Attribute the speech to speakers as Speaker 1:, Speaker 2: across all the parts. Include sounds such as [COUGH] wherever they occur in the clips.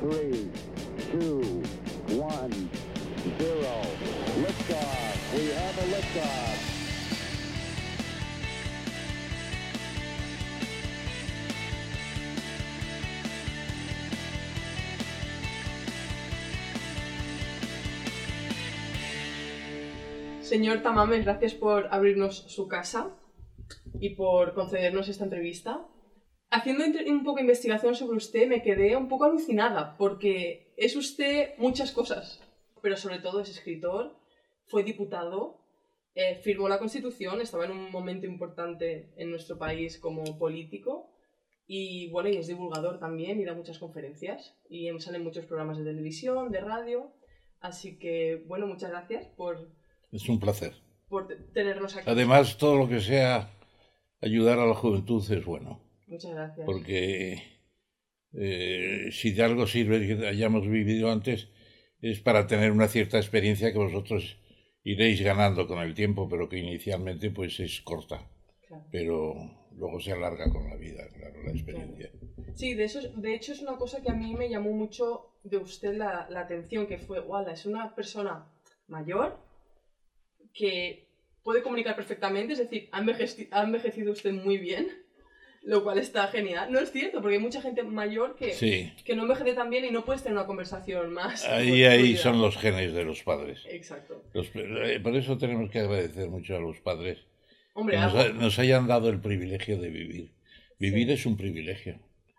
Speaker 1: three, two, one, zero. Liftoff. We have a liftoff.
Speaker 2: Señor Tamames, gracias por abrirnos su casa y por concedernos esta entrevista. Haciendo un poco de investigación sobre usted, me quedé un poco alucinada, porque es usted muchas cosas, pero sobre todo es escritor, fue diputado, eh, firmó la Constitución, estaba en un momento importante en nuestro país como político, y bueno, y es divulgador también y da muchas conferencias, y salen muchos programas de televisión, de radio, así que bueno, muchas gracias por,
Speaker 3: Es un placer.
Speaker 2: por te- tenernos aquí.
Speaker 3: Además, todo lo que sea ayudar a la juventud es bueno,
Speaker 2: Muchas gracias.
Speaker 3: porque eh, si de algo sirve que hayamos vivido antes es para tener una cierta experiencia que vosotros iréis ganando con el tiempo, pero que inicialmente pues es corta,
Speaker 2: Claro.
Speaker 3: pero luego se alarga con la vida, claro, la experiencia.
Speaker 2: Sí, de, eso, es- de hecho es una cosa que a mí me llamó mucho de usted la, la atención, que fue, wala, es una persona mayor que puede comunicar perfectamente, es decir, ha, envejeci- ha envejecido usted muy bien, lo cual está genial. No es cierto, porque hay mucha gente mayor que,
Speaker 3: Sí,
Speaker 2: que no envejece tan bien y no puedes tener una conversación más.
Speaker 3: ahí, [LAUGHS] ahí son los genes de los padres.
Speaker 2: Exacto.
Speaker 3: Los- eh, por eso tenemos que agradecer mucho a los padres
Speaker 2: Hombre,
Speaker 3: que nos, hayan dado el privilegio de vivir. Vivir
Speaker 2: Sí.
Speaker 3: es un privilegio.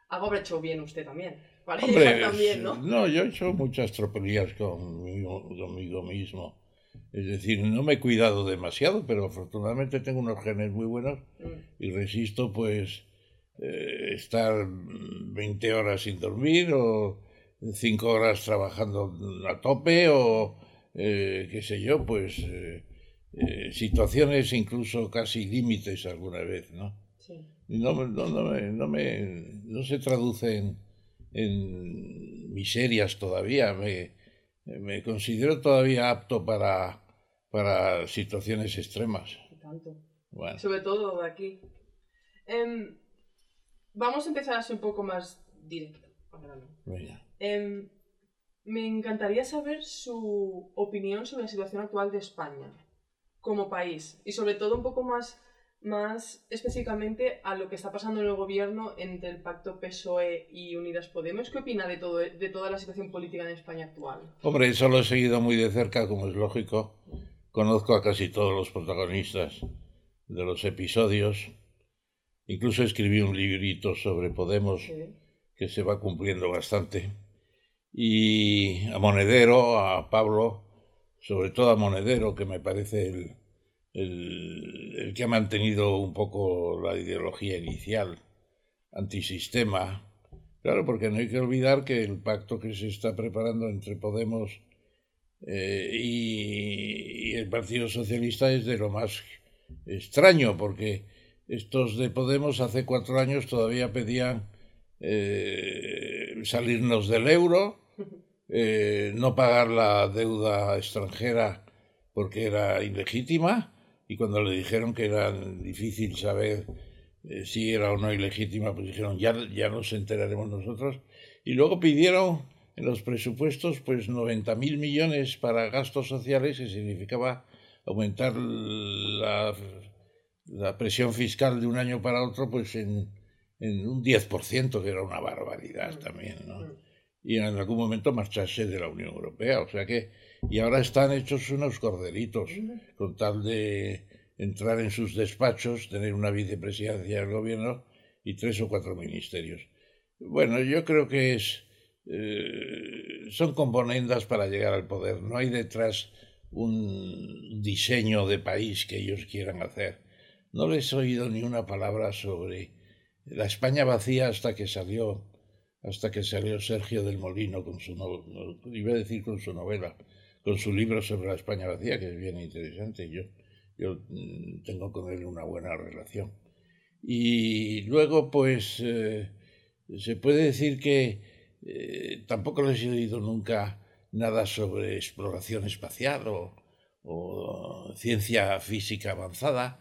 Speaker 2: algo habrá hecho bien usted también. Para
Speaker 3: Hombre, [LAUGHS]
Speaker 2: ¿no?
Speaker 3: yo he hecho muchas tropelías conmigo, conmigo mismo. Es decir, no me he cuidado demasiado, pero afortunadamente tengo unos genes muy buenos
Speaker 2: Mm,
Speaker 3: y resisto pues eh, estar 20 horas sin dormir o 5 horas trabajando a tope o eh, qué sé yo, pues eh, eh, situaciones incluso casi límites alguna vez, ¿no?
Speaker 2: sí.
Speaker 3: Y no, no, no, me- no, me- no se traduce en, en miserias todavía. Me, me considero todavía apto para, para situaciones extremas.
Speaker 2: Tanto.
Speaker 3: Bueno,
Speaker 2: Sobre todo aquí. Em, vamos a empezar así un poco más directo. Em, me encantaría saber su opinión sobre la situación actual de España como país y sobre todo un poco más, más específicamente a lo que está pasando en el gobierno entre el pacto PSOE y Unidas Podemos. ¿Qué opina de, todo, de toda la situación política en España actual?
Speaker 3: Hombre, eso lo he seguido muy de cerca, como es lógico. Conozco a casi todos los protagonistas de los episodios. Incluso escribí un librito sobre Podemos que se va cumpliendo bastante. Y a Monedero, a Pablo, sobre todo a Monedero, que me parece el, el, el que ha mantenido un poco la ideología inicial, antisistema. Claro, porque no hay que olvidar que el pacto que se está preparando entre Podemos eh, y, y el Partido Socialista es de lo más extraño, porque estos de Podemos hace cuatro años todavía pedían eh, salirnos del euro, [LAUGHS] eh, no pagar la deuda extranjera porque era ilegítima, y cuando le dijeron que era difícil saber eh, si era o no ilegítima, pues dijeron ya, ya nos enteraremos nosotros, y luego pidieron en los presupuestos pues 90 mil millones para gastos sociales, que significaba aumentar la, la presión fiscal de un año para otro pues en, en un 10%, que era una barbaridad también, ¿no? Y en algún momento marcharse de la Unión Europea, o sea que, y ahora están hechos unos corderitos, con tal de entrar en sus despachos, tener una vicepresidencia del gobierno y tres o cuatro ministerios. Bueno, yo creo que es, eh, son componendas para llegar al poder, no hay detrás un diseño de país que ellos quieran hacer. No les he oído ni una palabra sobre la España vacía hasta que salió hasta que salió Sergio del Molino con su iba a decir con su novela, con su libro sobre la España vacía, que es bien interesante. Yo, yo mm, tengo con él una buena relación. Y luego, pues, eh, se puede decir que eh, tampoco les he oído nunca nada sobre exploración espacial o ciencia física avanzada.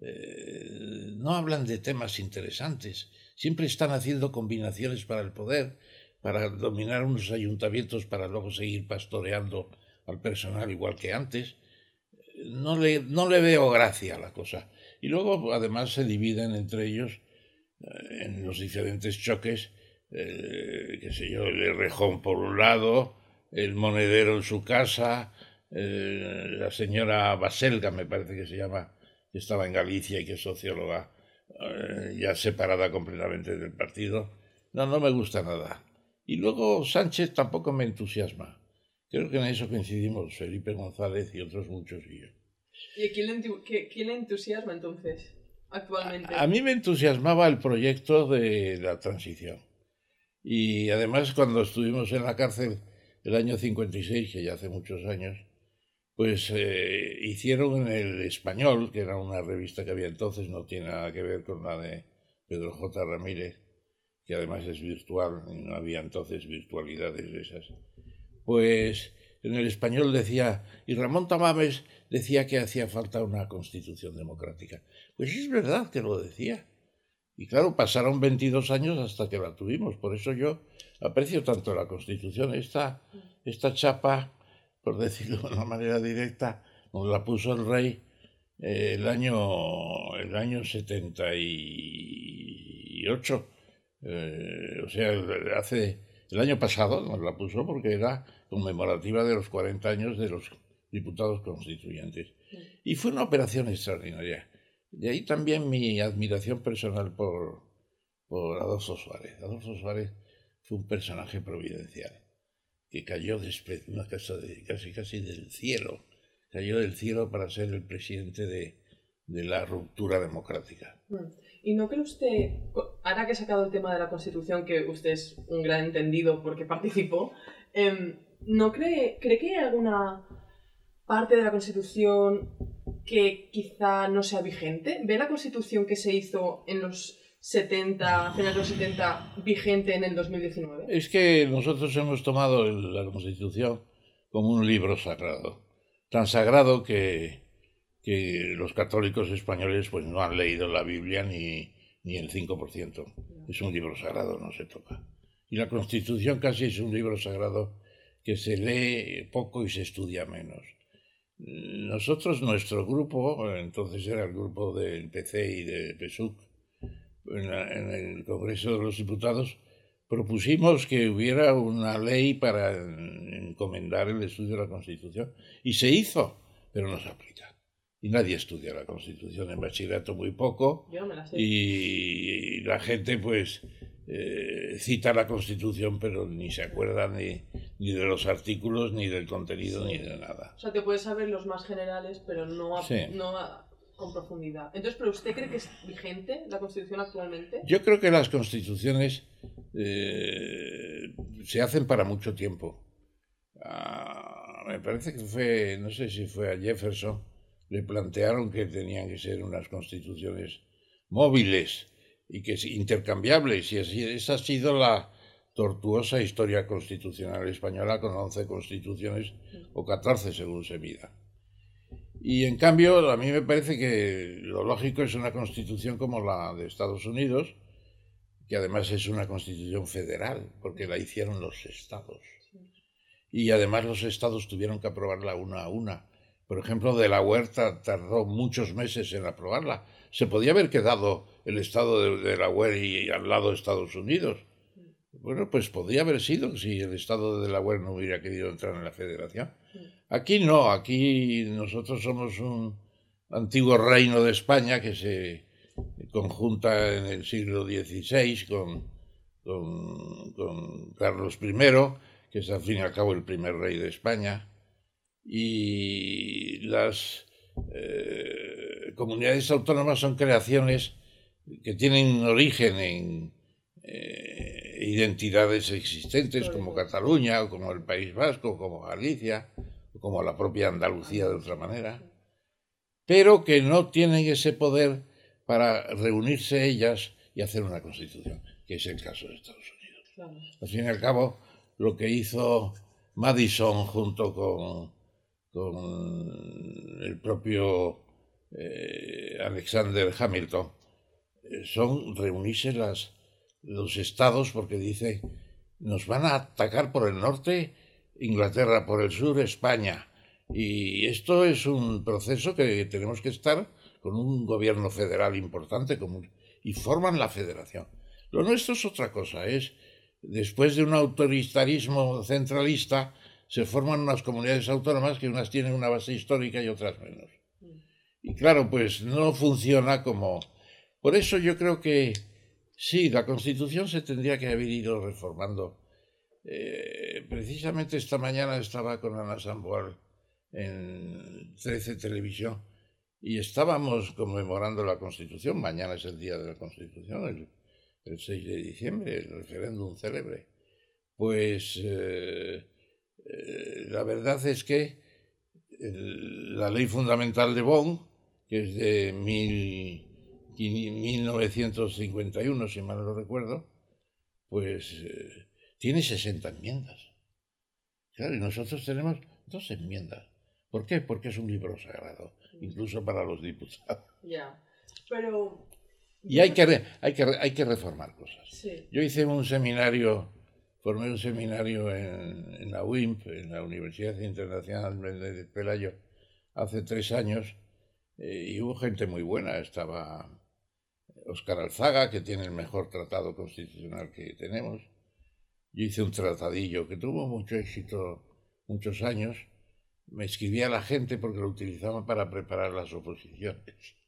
Speaker 3: Eh, no hablan de temas interesantes. Siempre están haciendo combinaciones para el poder. para dominar unos ayuntamientos para luego seguir pastoreando al personal igual que antes. No le, no le veo gracia a la cosa. Y luego además se dividen entre ellos eh, en los diferentes choques, eh, qué sé yo, el rejón por un lado, el monedero en su casa, eh, la señora Baselga, me parece que se llama, que estaba en Galicia y que es socióloga, ya separada completamente del partido. No, no me gusta nada. Y luego Sánchez tampoco me entusiasma. Creo que en eso coincidimos Felipe González y otros muchos y yo.
Speaker 2: ¿Y quién le, quién le entusiasma entonces, actualmente?
Speaker 3: A, mí me entusiasmaba el proyecto de la transición. Y además cuando estuvimos en la cárcel el año 56, que ya hace muchos años, pues eh, hicieron en el Español, que era una revista que había entonces, no tiene nada que ver con la de Pedro J. Ramírez, que además es virtual, y no había entonces virtualidades de esas. Pues en el español decía, y Ramón Tamames decía que hacía falta una constitución democrática. Pues es verdad que lo decía. Y claro, pasaron 22 años hasta que la tuvimos. Por eso yo aprecio tanto la constitución. Esta, esta chapa, por [LAUGHS] decirlo de una manera directa, nos la puso el rey eh, el, año, el año 78. Eh, o sea, hace el año pasado nos la puso porque era conmemorativa de los 40 años de los diputados constituyentes. Y fue una operación extraordinaria. De ahí también mi admiración personal por, por Adolfo Suárez. Adolfo Suárez fue un personaje providencial que cayó después, una casa de, casi casi del cielo, cayó del cielo para ser el presidente de, de la ruptura democrática.
Speaker 2: Mm. ¿Y no cree usted, ahora que he sacado el tema de la Constitución, que usted es un gran entendido porque participó, em, ¿no cree, cree que hay alguna parte de la Constitución que quizá no sea vigente? ¿Ve la Constitución que se hizo en los 70, finales de los 70, vigente en el 2019?
Speaker 3: Es que nosotros hemos tomado la Constitución como un libro sagrado, tan sagrado que, que los católicos españoles pues no han leído la Biblia ni, ni el 5%. Es un libro sagrado, no se toca. Y la Constitución casi es un libro sagrado que se lee poco y se estudia menos. Nosotros, nuestro grupo, entonces era el grupo del PC y de PSUC, en, el Congreso de los Diputados, propusimos que hubiera una ley para encomendar el estudio de la Constitución y se hizo, pero no se aplica. Y nadie estudia la Constitución en bachillerato muy poco.
Speaker 2: Yo me la sé.
Speaker 3: Y la gente, pues, eh, cita la Constitución, pero ni se acuerda ni, ni de los artículos, ni del contenido, ni de nada.
Speaker 2: O sea, te puedes saber los más generales, pero no, no con profundidad. Entonces, ¿pero usted cree que es vigente la Constitución actualmente?
Speaker 3: Yo creo que las constituciones eh, se hacen para mucho tiempo. Ah, me parece que fue, no sé si fue a Jefferson, le plantearon que tenían que ser unas constituciones móviles y que es intercambiables. Y así, esa ha sido la tortuosa historia constitucional española con 11 constituciones o 14 según se mida. Y en cambio, a mí me parece que lo lógico es una constitución como la de Estados Unidos, que además es una constitución federal, porque la hicieron los estados. Y además los estados tuvieron que aprobarla una a una. Por ejemplo, de la Huerta tardó muchos meses en aprobarla. Se podía haber quedado el estado de, de la Huerta y al lado Estados Unidos. Bueno, pues podría haber sido si el estado de Delaware no hubiera querido entrar en la federación. Aquí no, aquí nosotros somos un antiguo reino de España que se conjunta en el siglo XVI con, con, Carlos I, que es al fin y al cabo el primer rey de España, y las eh, comunidades autónomas son creaciones que tienen origen en eh, identidades existentes como Cataluña o como el País Vasco, como Galicia como la propia Andalucía de otra manera, pero que no tienen ese poder para reunirse ellas y hacer una constitución, que es el caso de Estados Unidos. Al fin y al cabo, lo que hizo Madison junto con, con el propio eh, Alexander Hamilton eh, son reunirse las, los estados porque dice nos van a atacar por el norte Inglaterra, por el sur España. Y esto es un proceso que tenemos que estar con un gobierno federal importante y forman la federación. Lo nuestro es otra cosa, es después de un autoritarismo centralista, se forman unas comunidades autónomas que unas tienen una base histórica y otras menos. Y claro, pues no funciona como... Por eso yo creo que sí, la Constitución se tendría que haber ido reformando. Eh, precisamente esta mañana estaba con Ana Samboal en 13 Televisión y estábamos conmemorando la Constitución. Mañana es el día de la Constitución, el, 6 de diciembre, el referéndum célebre. Pues eh, eh, la verdad es que la ley fundamental de Bonn, que es de 1951, si mal no recuerdo, pues eh, tiene 60 enmiendas. Claro, y nosotros tenemos dos enmiendas. ¿Por qué? Porque es un libro sagrado, incluso para los diputados.
Speaker 2: Ya, pero...
Speaker 3: Y hay que, hay que, hay que reformar cosas. Yo hice un seminario formé un seminario en, la UIMP, en la Universidad Internacional de Pelayo, hace tres años, eh, y hubo gente muy buena. Estaba Oscar Alzaga, que tiene el mejor tratado constitucional que tenemos. Yo hice un tratadillo que tuvo mucho éxito muchos años. Me escribía la gente porque lo utilizaban para preparar las oposiciones.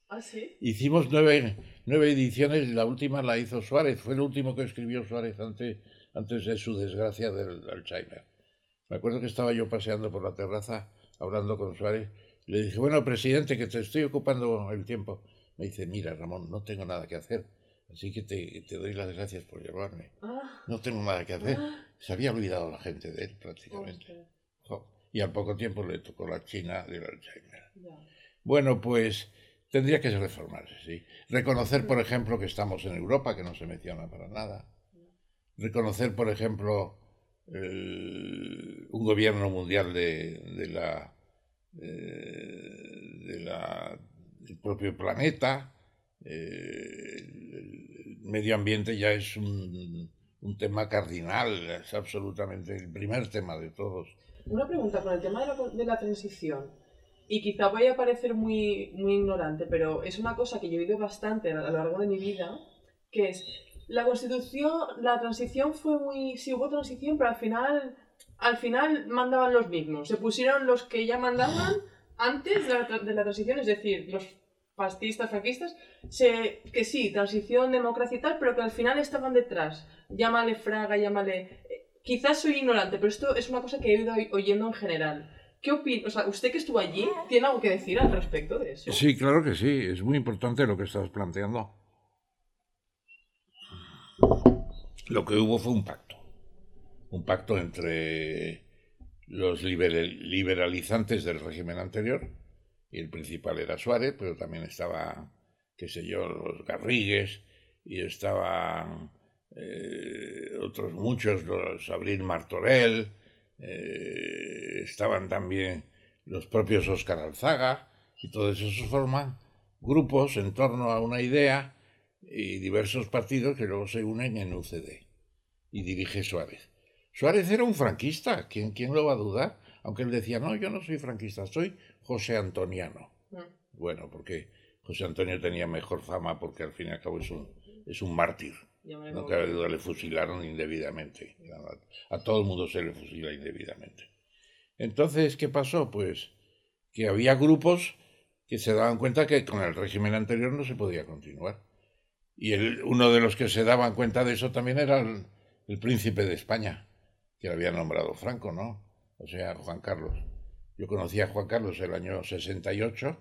Speaker 2: ¿Ah, sí?
Speaker 3: Hicimos nueve, nueve ediciones, la última la hizo Suárez, fue el último que escribió Suárez antes antes de su desgracia del Alzheimer. Me acuerdo que estaba yo paseando por la terraza hablando con Suárez le dije, bueno, presidente, que te estoy ocupando el tiempo. Me dice, mira, Ramón, no tengo nada que hacer, así que te, te doy las gracias por llamarme.
Speaker 2: Ah.
Speaker 3: No tengo nada que hacer. Ah. Se había olvidado la gente de él prácticamente. Y al poco tiempo le tocó la China del Alzheimer. Bueno, pues tendría que reformarse, sí. Reconocer, por ejemplo, que estamos en Europa, que no se menciona para nada reconocer, por ejemplo, un gobierno mundial de, la, de la, del propio planeta. Eh, el medio ambiente ya es un, tema cardinal, es absolutamente el primer tema de todos.
Speaker 2: Una pregunta con el tema de la, de la transición. Y quizá vaya a parecer muy, muy ignorante, pero es una cosa que yo he oído bastante a lo largo de mi vida, que es la constitución, la transición fue muy, sí hubo transición, pero al final, al final mandaban los mismos. Se pusieron los que ya mandaban antes de la, de la transición, es decir, los fascistas, franquistas, se, que sí, transición, democracia y tal, pero que al final estaban detrás. Llámale Fraga, llámale... Quizás soy ignorante, pero esto es una cosa que he ido oyendo en general. ¿Qué opina? O sea, usted que estuvo allí, ¿tiene algo que decir al respecto de eso?
Speaker 3: Sí, claro que sí. Es muy importante lo que estás planteando. Lo que hubo fue un pacto, un pacto entre los liberalizantes del régimen anterior, y el principal era Suárez, pero también estaba, qué sé yo, los Garrigues, y estaban eh, otros muchos, los Abril Martorell, eh, estaban también los propios Óscar Alzaga, y todos esos forman grupos en torno a una idea y diversos partidos que luego se unen en UCD. Y dirige Suárez. Suárez era un franquista, ¿quién, quién lo va a dudar? Aunque él decía, no, yo no soy franquista, soy José Antoniano. Mm. Bueno, porque José Antonio tenía mejor fama porque al fin y al cabo es un, es un mártir. No cabe duda, le fusilaron indebidamente. A todo el mundo se le fusila indebidamente. Entonces, ¿qué pasó? Pues que había grupos que se daban cuenta que con el régimen anterior no se podía continuar. Y el, uno de los que se daban cuenta de eso también era el, príncipe de España, que había nombrado Franco, ¿no? O sea, Juan Carlos. Yo conocí a Juan Carlos el año 68,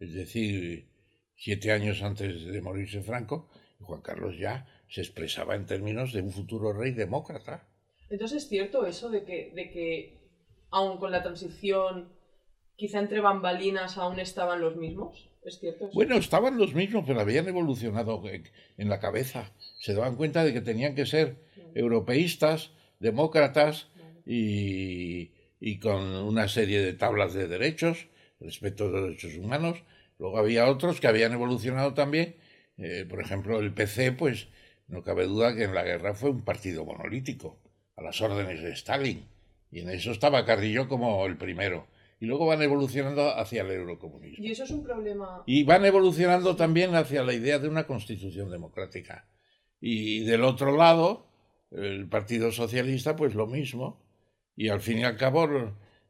Speaker 3: es decir, siete años antes de morirse Franco, y Juan Carlos ya se expresaba en términos de un futuro rey demócrata.
Speaker 2: Entonces es cierto eso de que, de que aun con la transición, quizá entre bambalinas aún estaban los mismos. ¿Es cierto?
Speaker 3: Bueno, estaban los mismos, pero habían evolucionado en la cabeza. Se daban cuenta de que tenían que ser europeístas, demócratas y, con una serie de tablas de derechos, respeto a los derechos humanos. Luego había otros que habían evolucionado también. Eh, por ejemplo, el PC, pues no cabe duda que en la guerra fue un partido monolítico. a las órdenes de Stalin. Y en eso estaba Carrillo como el primero. Y luego van evolucionando hacia el eurocomunismo.
Speaker 2: Y eso es un problema.
Speaker 3: Y van evolucionando también hacia la idea de una constitución democrática. Y del otro lado, el Partido Socialista, pues lo mismo. Y al fin y al cabo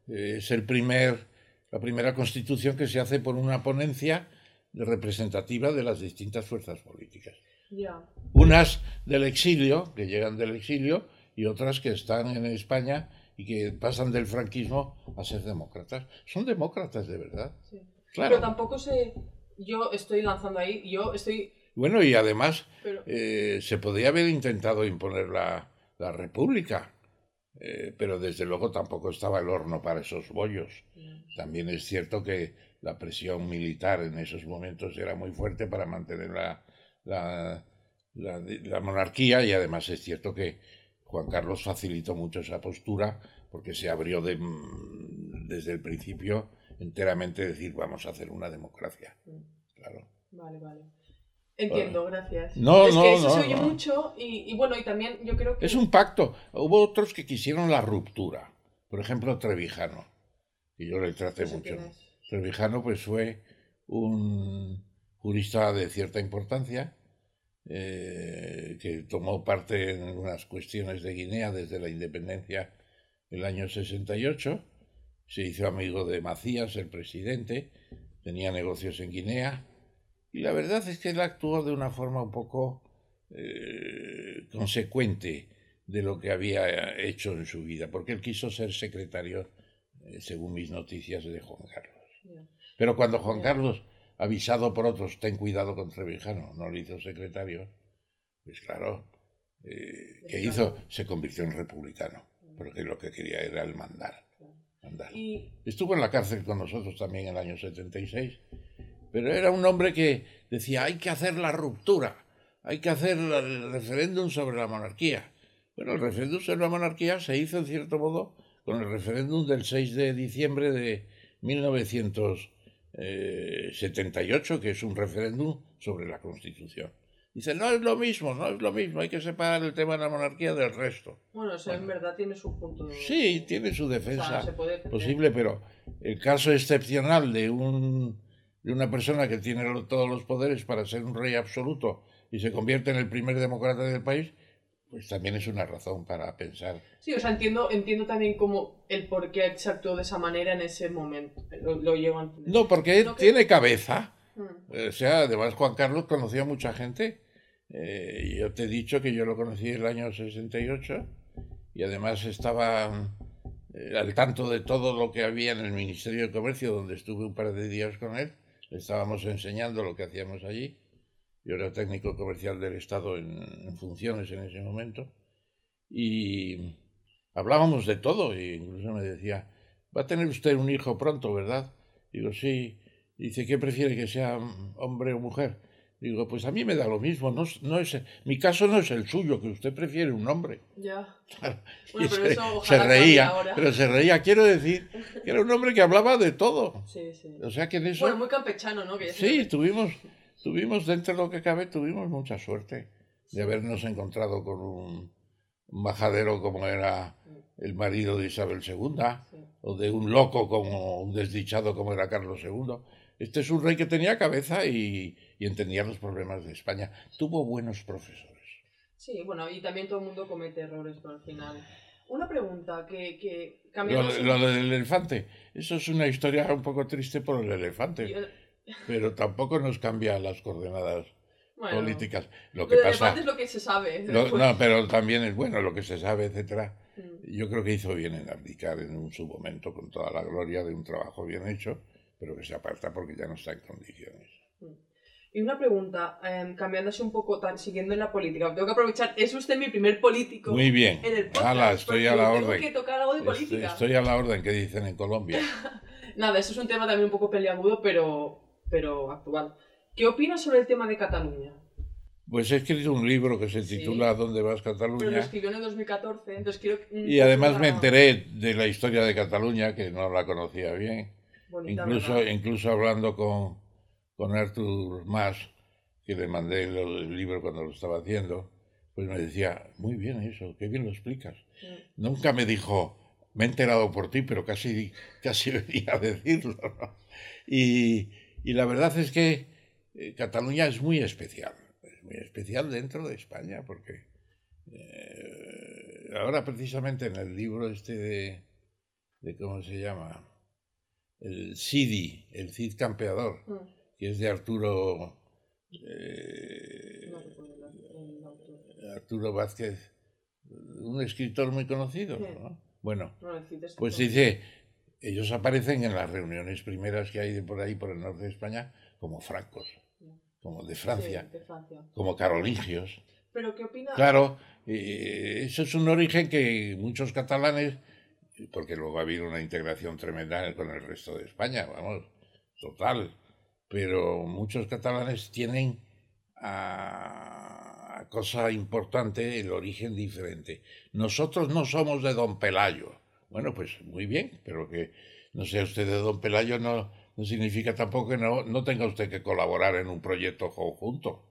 Speaker 3: eh, es el primer, la primera constitución que se hace por una ponencia representativa de las distintas fuerzas políticas.
Speaker 2: Ya.
Speaker 3: Unas del exilio, que llegan del exilio, y otras que están en España y que pasan del franquismo a ser demócratas. Son demócratas de verdad.
Speaker 2: Sí.
Speaker 3: Claro.
Speaker 2: Pero tampoco sé. Yo estoy lanzando ahí. Yo estoy.
Speaker 3: Bueno, y además
Speaker 2: Pero.
Speaker 3: eh, se podría haber intentado imponer la, la república, eh, pero desde luego tampoco estaba el horno para esos bollos. También es cierto que la presión militar en esos momentos era muy fuerte para mantener la, la, la- la monarquía y además es cierto que Juan Carlos facilitó mucho esa postura porque se abrió de- mm, desde el principio enteramente decir vamos a hacer una democracia. Claro.
Speaker 2: Vale, vale. Entiendo, gracias.
Speaker 3: No,
Speaker 2: es
Speaker 3: no,
Speaker 2: que eso
Speaker 3: no,
Speaker 2: se oye
Speaker 3: no.
Speaker 2: mucho y, y bueno, y también yo creo que.
Speaker 3: Es un pacto. Hubo otros que quisieron la ruptura. Por ejemplo, Trevijano, que yo le traté mucho. Trevijano pues fue un jurista de cierta importancia eh, que tomó parte en unas cuestiones de Guinea desde la independencia del año 68. Se hizo amigo de Macías, el presidente, tenía negocios en Guinea y la verdad es que él actuó de una forma un poco eh, consecuente de lo que había hecho en su vida, porque él quiso ser secretario, eh, según mis noticias, de Juan Carlos. Pero cuando Juan. Carlos, avisado por otros, ten cuidado con Trevijano, no le hizo secretario, pues claro, eh, ¿qué hizo? Se convirtió en republicano, porque lo que quería era el mandar. mandar. Estuvo en la cárcel con nosotros también en el año 76, pero era un hombre que decía, hay que hacer la ruptura, hay que hacer el referéndum sobre la monarquía. Bueno, el referéndum sobre la monarquía se hizo en cierto modo con el referéndum del 6 de diciembre de 1978, que es un referéndum sobre la Constitución. Dice, no es lo mismo, no es lo mismo, hay que separar el tema de la monarquía del resto.
Speaker 2: bueno, eso en verdad tiene su punto de.
Speaker 3: Sí, tiene su
Speaker 2: O sea,
Speaker 3: defensa
Speaker 2: se puede defender.
Speaker 3: posible, pero el caso excepcional de, un, de una persona que tiene todos los poderes para ser un rey absoluto y se convierte en el primer demócrata del país, pues también es una razón para pensar.
Speaker 2: Sí, o sea, entiendo, entiendo también como el por qué actuó de esa manera en ese momento. Lo, lo llego a entender.
Speaker 3: No, porque
Speaker 2: No que-
Speaker 3: tiene cabeza.
Speaker 2: Mm,
Speaker 3: O sea, además Juan Carlos conocía a mucha gente. Eh, yo te he dicho que yo lo conocí en el año 68 y además estaba eh, al tanto de todo lo que había en el Ministerio de Comercio, donde estuve un par de días con él. Estábamos enseñando lo que hacíamos allí. Yo era técnico comercial del Estado en, en funciones en ese momento. Y hablábamos de todo. E incluso me decía, va a tener usted un hijo pronto, ¿verdad? Digo, sí. Dice, ¿qué prefiere que sea hombre o mujer? Digo, pues a mí me da lo mismo. No, no es, mi caso no es el suyo, que usted prefiere un hombre.
Speaker 2: Ya. Bueno, pero
Speaker 3: se,
Speaker 2: eso
Speaker 3: se reía,
Speaker 2: ahora.
Speaker 3: pero se reía. Quiero decir que era un hombre que hablaba de todo.
Speaker 2: Sí, sí.
Speaker 3: O sea que en eso,
Speaker 2: Bueno, muy campechano, ¿no? Que
Speaker 3: sí, tuvimos, tuvimos dentro de lo que cabe, tuvimos mucha suerte de habernos encontrado con un, un majadero como era el marido de Isabel II,
Speaker 2: Sí.
Speaker 3: o de un loco como un desdichado como era Carlos II. Este es un rey que tenía cabeza y, y entendía los problemas de España. Tuvo buenos profesores.
Speaker 2: Sí, bueno, y también todo el mundo comete errores, pero al final. Una pregunta que, que cambiando...
Speaker 3: Lo, lo del elefante, eso es una historia un poco triste por el elefante, pero tampoco nos cambia las coordenadas
Speaker 2: bueno,
Speaker 3: políticas. Lo
Speaker 2: Lo
Speaker 3: que pasa,
Speaker 2: es lo que se sabe.
Speaker 3: lo- no, pero también es bueno lo que se sabe, etcétera.
Speaker 2: Mm.
Speaker 3: Yo creo que hizo bien en abdicar en un, su momento con toda la gloria de un trabajo bien hecho, pero que se aparta porque ya no está en condiciones.
Speaker 2: Y una pregunta, em, cambiándose un poco, tan, siguiendo en la política. Tengo que aprovechar, es usted mi primer político
Speaker 3: Muy bien.
Speaker 2: en el podcast.
Speaker 3: Hala, estoy a la
Speaker 2: tengo
Speaker 3: orden.
Speaker 2: que tocar algo de
Speaker 3: Estoy,
Speaker 2: política.
Speaker 3: estoy a la orden que dicen en Colombia. [LAUGHS]
Speaker 2: Nada, eso es un tema también un poco peliagudo, pero, pero actual. ¿Qué opinas sobre el tema de Cataluña?
Speaker 3: Pues he escrito un libro que se
Speaker 2: Sí.
Speaker 3: titula ¿Dónde vas
Speaker 2: Pero lo
Speaker 3: Cataluña?
Speaker 2: escribió en el 2014, entonces quiero... un
Speaker 3: Y además me enteré de la historia de Cataluña, que no la conocía bien.
Speaker 2: Bonita,
Speaker 3: Incluso,
Speaker 2: ¿verdad?
Speaker 3: incluso hablando con, con Artur Mas, que le mandé el, libro cuando lo estaba haciendo, pues me decía, muy bien eso, qué bien lo explicas. Nunca me dijo, me he enterado por ti, pero casi, casi [LAUGHS] venía a decirlo. Y, y, la verdad es que eh, Cataluña es muy especial, es muy especial dentro de España, porque eh, ahora precisamente en el libro este de, de ¿cómo se llama? El CIDI, el Cid Campeador, mm. Que es de Arturo... Eh, Arturo Vázquez, un escritor muy conocido, ¿no? Bueno, pues dice, ellos aparecen en las reuniones primeras que hay de por ahí, por el norte de España, como francos, como de Francia, como carolingios.
Speaker 2: ¿Pero qué opina?
Speaker 3: Claro, eh, eso es un origen que muchos catalanes, porque luego ha habido una integración tremenda con el resto de España, vamos, total, pero muchos catalanes tienen a, cosa importante el origen diferente. Nosotros no somos de Don Pelayo. Bueno, pues muy bien, pero que no sea usted de Don Pelayo no, no significa tampoco que no, no tenga usted que colaborar en un proyecto conjunto.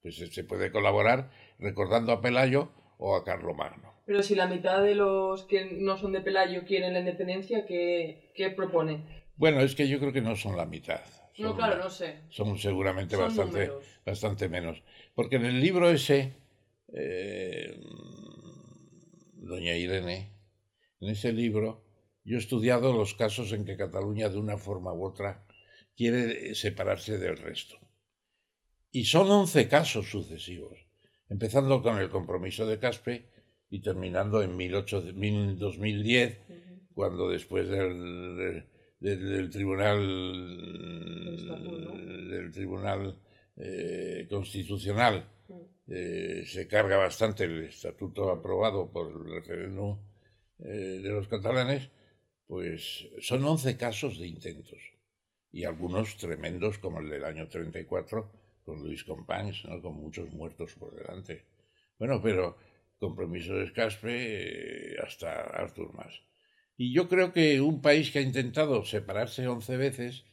Speaker 3: Pues se puede colaborar recordando a Pelayo o a Carlomagno.
Speaker 2: Pero si la mitad de los que no son de Pelayo quieren la independencia, ¿qué, qué propone?
Speaker 3: Bueno, es que yo creo que no son la mitad.
Speaker 2: No, claro, no sé.
Speaker 3: Son seguramente bastante, bastante menos. Porque en el libro ese, eh, doña Irene, en ese libro, yo he estudiado los casos en que Cataluña de una forma u otra quiere separarse del resto. Y son 11 casos sucesivos empezando con el compromiso de Caspe y terminando en 2010, cuando después del, del, tribunal del tribunal eh, constitucional mm. eh, se carga bastante el estatuto aprobado por el referéndum eh, de los catalanes, pues son 11 casos de intentos y algunos tremendos como el del año 34 con Luis Companys, ¿no? con muchos muertos por delante. Bueno, pero compromiso de Caspe hasta Artur Mas. Y yo creo que un país que ha intentado separarse once veces,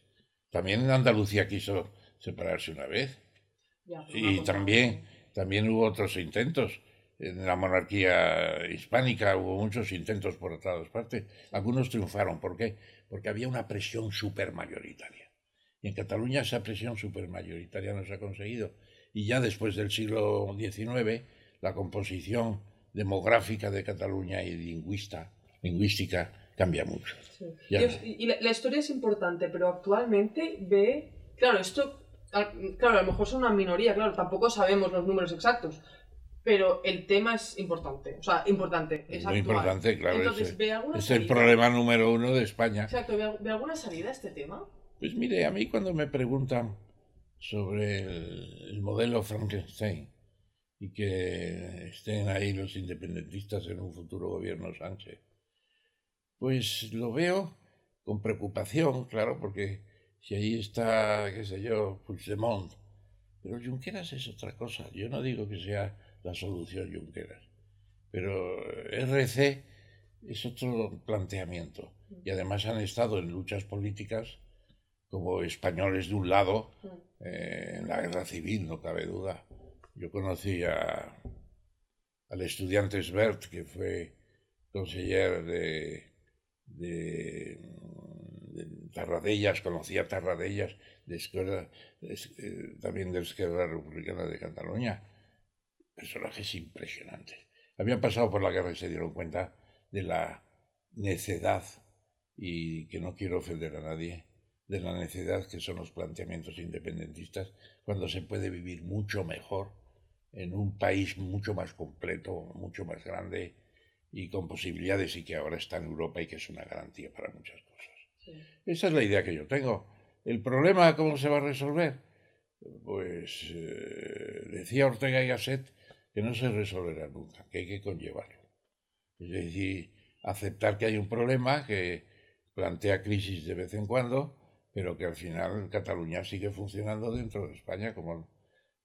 Speaker 3: también en Andalucía quiso separarse una vez. y también, también hubo otros intentos. En la monarquía hispánica hubo muchos intentos por todas partes. Algunos triunfaron. ¿Por qué? Porque había una presión supermayoritaria. Y en Cataluña esa presión supermayoritaria no se ha conseguido. Y ya después del siglo XIX, la composición demográfica de Cataluña y lingüista, lingüística cambia mucho.
Speaker 2: Y, la, historia es importante, pero actualmente ve, claro, esto, claro, a lo mejor son una minoría, claro, tampoco sabemos los números exactos, pero el tema es importante, o sea, importante, es
Speaker 3: Muy importante, claro, Entonces, es, el problema número uno de España.
Speaker 2: Exacto, ¿ve, alguna salida a este tema?
Speaker 3: Pues mire, a mí cuando me preguntan sobre el, modelo Frankenstein y que estén ahí los independentistas en un futuro gobierno Sánchez, pues lo veo con preocupación, claro, porque si ahí está, qué sé yo, Puigdemont, pero Junqueras es otra cosa. Yo no digo que sea la solución Junqueras, pero RC es otro planteamiento. Y además han estado en luchas políticas como españoles de un lado eh, en la guerra civil, no cabe duda. Yo conocí a, al estudiante Svert, que fue conseller de, de, Tarradellas, conocía Tarradellas, de escuela, eh, también de la Republicana de Cataluña. Personajes impresionantes. Habían pasado por la guerra y se dieron cuenta de la necedad, y que no quiero ofender a nadie, de la necesidad que son los planteamientos independentistas cuando se puede vivir mucho mejor en un país mucho más completo, mucho más grande y con posibilidades y que ahora está en Europa y que es una garantía para muchas cosas. Esa es la idea que yo tengo. ¿El problema cómo se va a resolver? Pues eh, decía Ortega y Gasset que no se resolverá nunca, que hay que conllevarlo. Es decir, aceptar que hay un problema que plantea crisis de vez en cuando, pero que al final Cataluña sigue funcionando dentro de España como,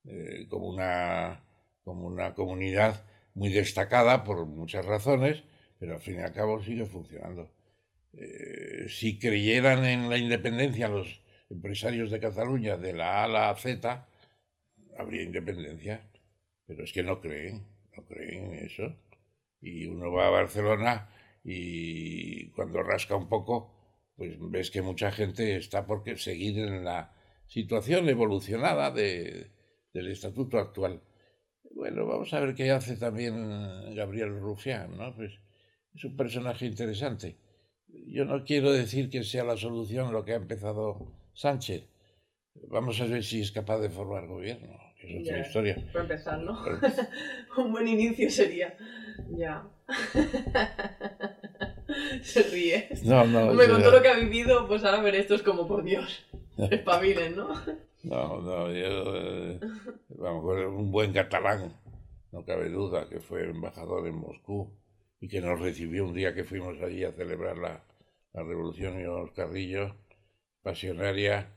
Speaker 3: eh, como, una, como una comunidad muy destacada por muchas razones, pero al fin y al cabo sigue funcionando. Eh, si creyeran en la independencia los empresarios de Cataluña de la A a la Z, habría independencia, pero es que no creen, no creen en eso. Y uno va a Barcelona y cuando rasca un poco, pues ves que mucha gente está por seguir en la situación evolucionada de, del estatuto actual. Bueno, vamos a ver qué hace también Gabriel Rufián, ¿no? Pues es un personaje interesante. Yo no quiero decir que sea la solución lo que ha empezado Sánchez. Vamos a ver si es capaz de formar gobierno, que es otra historia.
Speaker 2: Para empezar, ¿no? [LAUGHS] un buen inicio sería. Ya. [LAUGHS] Se ríe.
Speaker 3: No, no.
Speaker 2: Me contó lo que ha vivido, pues ahora ver esto es como, por Dios, [LAUGHS] espabilen, ¿no?
Speaker 3: No, no, yo, eh, vamos, un buen catalán, no cabe duda, que fue embajador en Moscú y que nos recibió un día que fuimos allí a celebrar la, la revolución y los carrillos, pasionaria,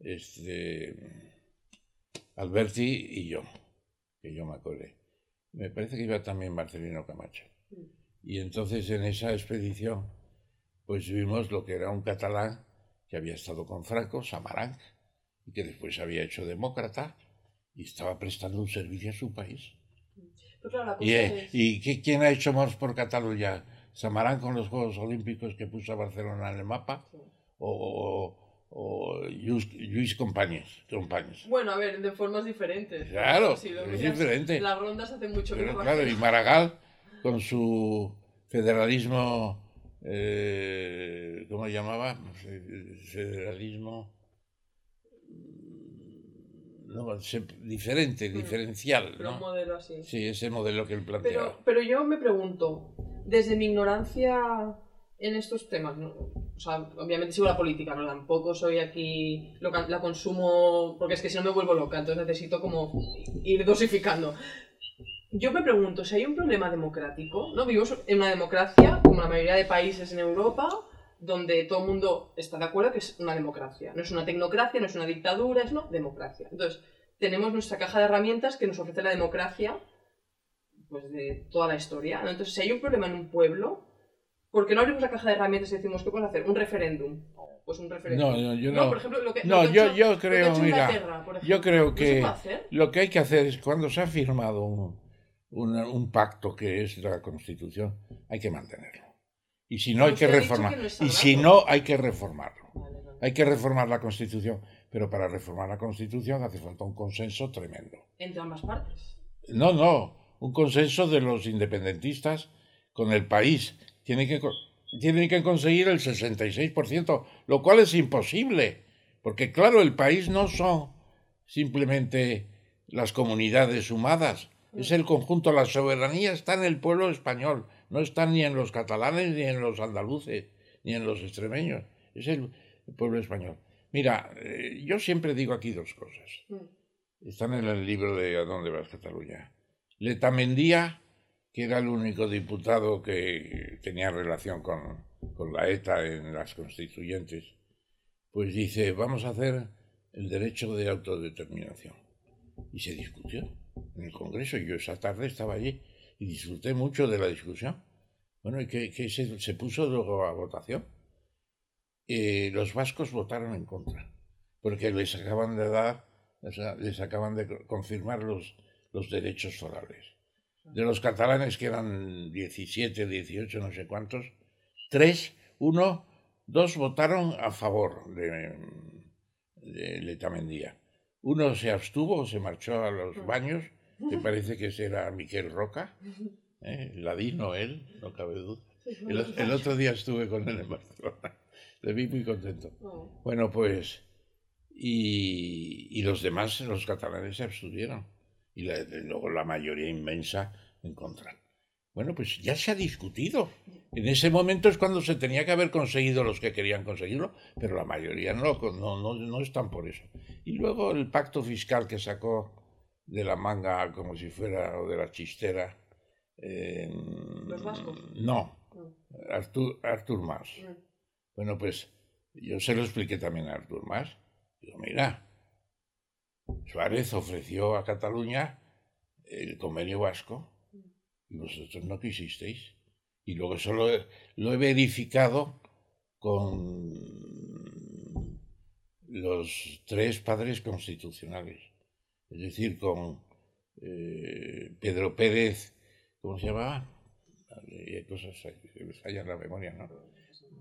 Speaker 3: este, Alberti y yo, que yo me acordé. Me parece que iba también Marcelino Camacho. Y entonces en esa expedición, pues vimos lo que era un catalán que había estado con Franco, Samaranch, y que después había hecho demócrata y estaba prestando un servicio a su país. y, eh, ¿Y quién ha hecho más por Cataluña? ¿Samarán con los Juegos Olímpicos que puso a Barcelona en el mapa? ¿O, o Luis Compañes,
Speaker 2: Bueno, a ver, de formas diferentes.
Speaker 3: Claro, es diferente.
Speaker 2: Las rondas hacen mucho
Speaker 3: Pero, Claro, y Maragall con su federalismo, eh, ¿cómo llamaba? Federalismo no, diferente, mm. diferencial. ¿no?
Speaker 2: Un modelo así.
Speaker 3: Sí, ese modelo que él planteaba.
Speaker 2: Pero, pero yo me pregunto, desde mi ignorancia en estos temas, ¿no? o sea, obviamente sigo la política, pero tampoco soy aquí, la consumo, porque es que si no me vuelvo loca, entonces necesito como ir dosificando. Yo me pregunto si hay un problema democrático, ¿no? Vivimos en una democracia, como la mayoría de países en Europa, donde todo el mundo está de acuerdo que es una democracia. No es una tecnocracia, no es una dictadura, es una democracia. Entonces, tenemos nuestra caja de herramientas que nos ofrece la democracia pues, de toda la historia. Entonces, si hay un problema en un pueblo, ¿por qué no abrimos la caja de herramientas y decimos qué podemos hacer? Un referéndum. Pues un referéndum.
Speaker 3: No, no, yo no. por ejemplo, lo que, no, yo, yo creo, mira, yo creo que lo que hay que hacer es cuando se ha firmado un, un, un pacto que es la Constitución, hay que mantenerlo. Y si no, hay que reformar. y si no, hay que reformarlo. Hay que reformar la Constitución. Pero para reformar la Constitución hace falta un consenso tremendo.
Speaker 2: ¿Entre ambas partes?
Speaker 3: No, no. Un consenso de los independentistas con el país. Tienen que, tienen que conseguir el 66%, lo cual es imposible. Porque, claro, el país no son simplemente las comunidades sumadas. Es el conjunto. La soberanía está en el pueblo español no están ni en los catalanes, ni en los andaluces, ni en los extremeños. Es el, pueblo español. Mira, eh, yo siempre digo aquí dos cosas. Mm. Están en el libro de ¿A dónde vas, Cataluña? Letamendía, que era el único diputado que tenía relación con, con la ETA en las constituyentes, pues dice, vamos a hacer el derecho de autodeterminación. Y se discutió en el Congreso. Yo esa tarde estaba allí y disfruté mucho de la discusión. Bueno, ¿y qué, se, puso luego a votación? Eh, los vascos votaron en contra, porque les acaban de dar, les acaban de confirmar los, los derechos forales. De los catalanes, que eran 17, 18, no sé cuántos, tres, uno, dos votaron a favor de, de Letamendía. Uno se abstuvo, se marchó a los baños que [LAUGHS] parece que será Miquel Roca, ¿eh? ladino él, no cabe duda. El, otro día estuve con él en Barcelona, le vi muy contento. Oh. Bueno, pues, y, los demás, los catalanes, se abstuvieron, y luego la mayoría inmensa en contra. Bueno, pues ya se ha discutido. En ese momento es cuando se tenía que haber conseguido los que querían conseguirlo, pero la mayoría no, no, no, no están por eso. Y luego el pacto fiscal que sacó de la manga como si fuera o de la chistera.
Speaker 2: ¿Los vascos?
Speaker 3: No, mm. Artur, Artur Mas. Mm. Bueno, pues yo se lo expliqué también a Artur Mas. Digo, mira, Suárez ofreció a Cataluña el convenio vasco y vosotros no quisisteis. Y luego eso lo he verificado con los tres padres constitucionales es decir, con eh, Pedro Pérez ¿cómo se llamaba? Hay cosas que me fallan la memoria, ¿no?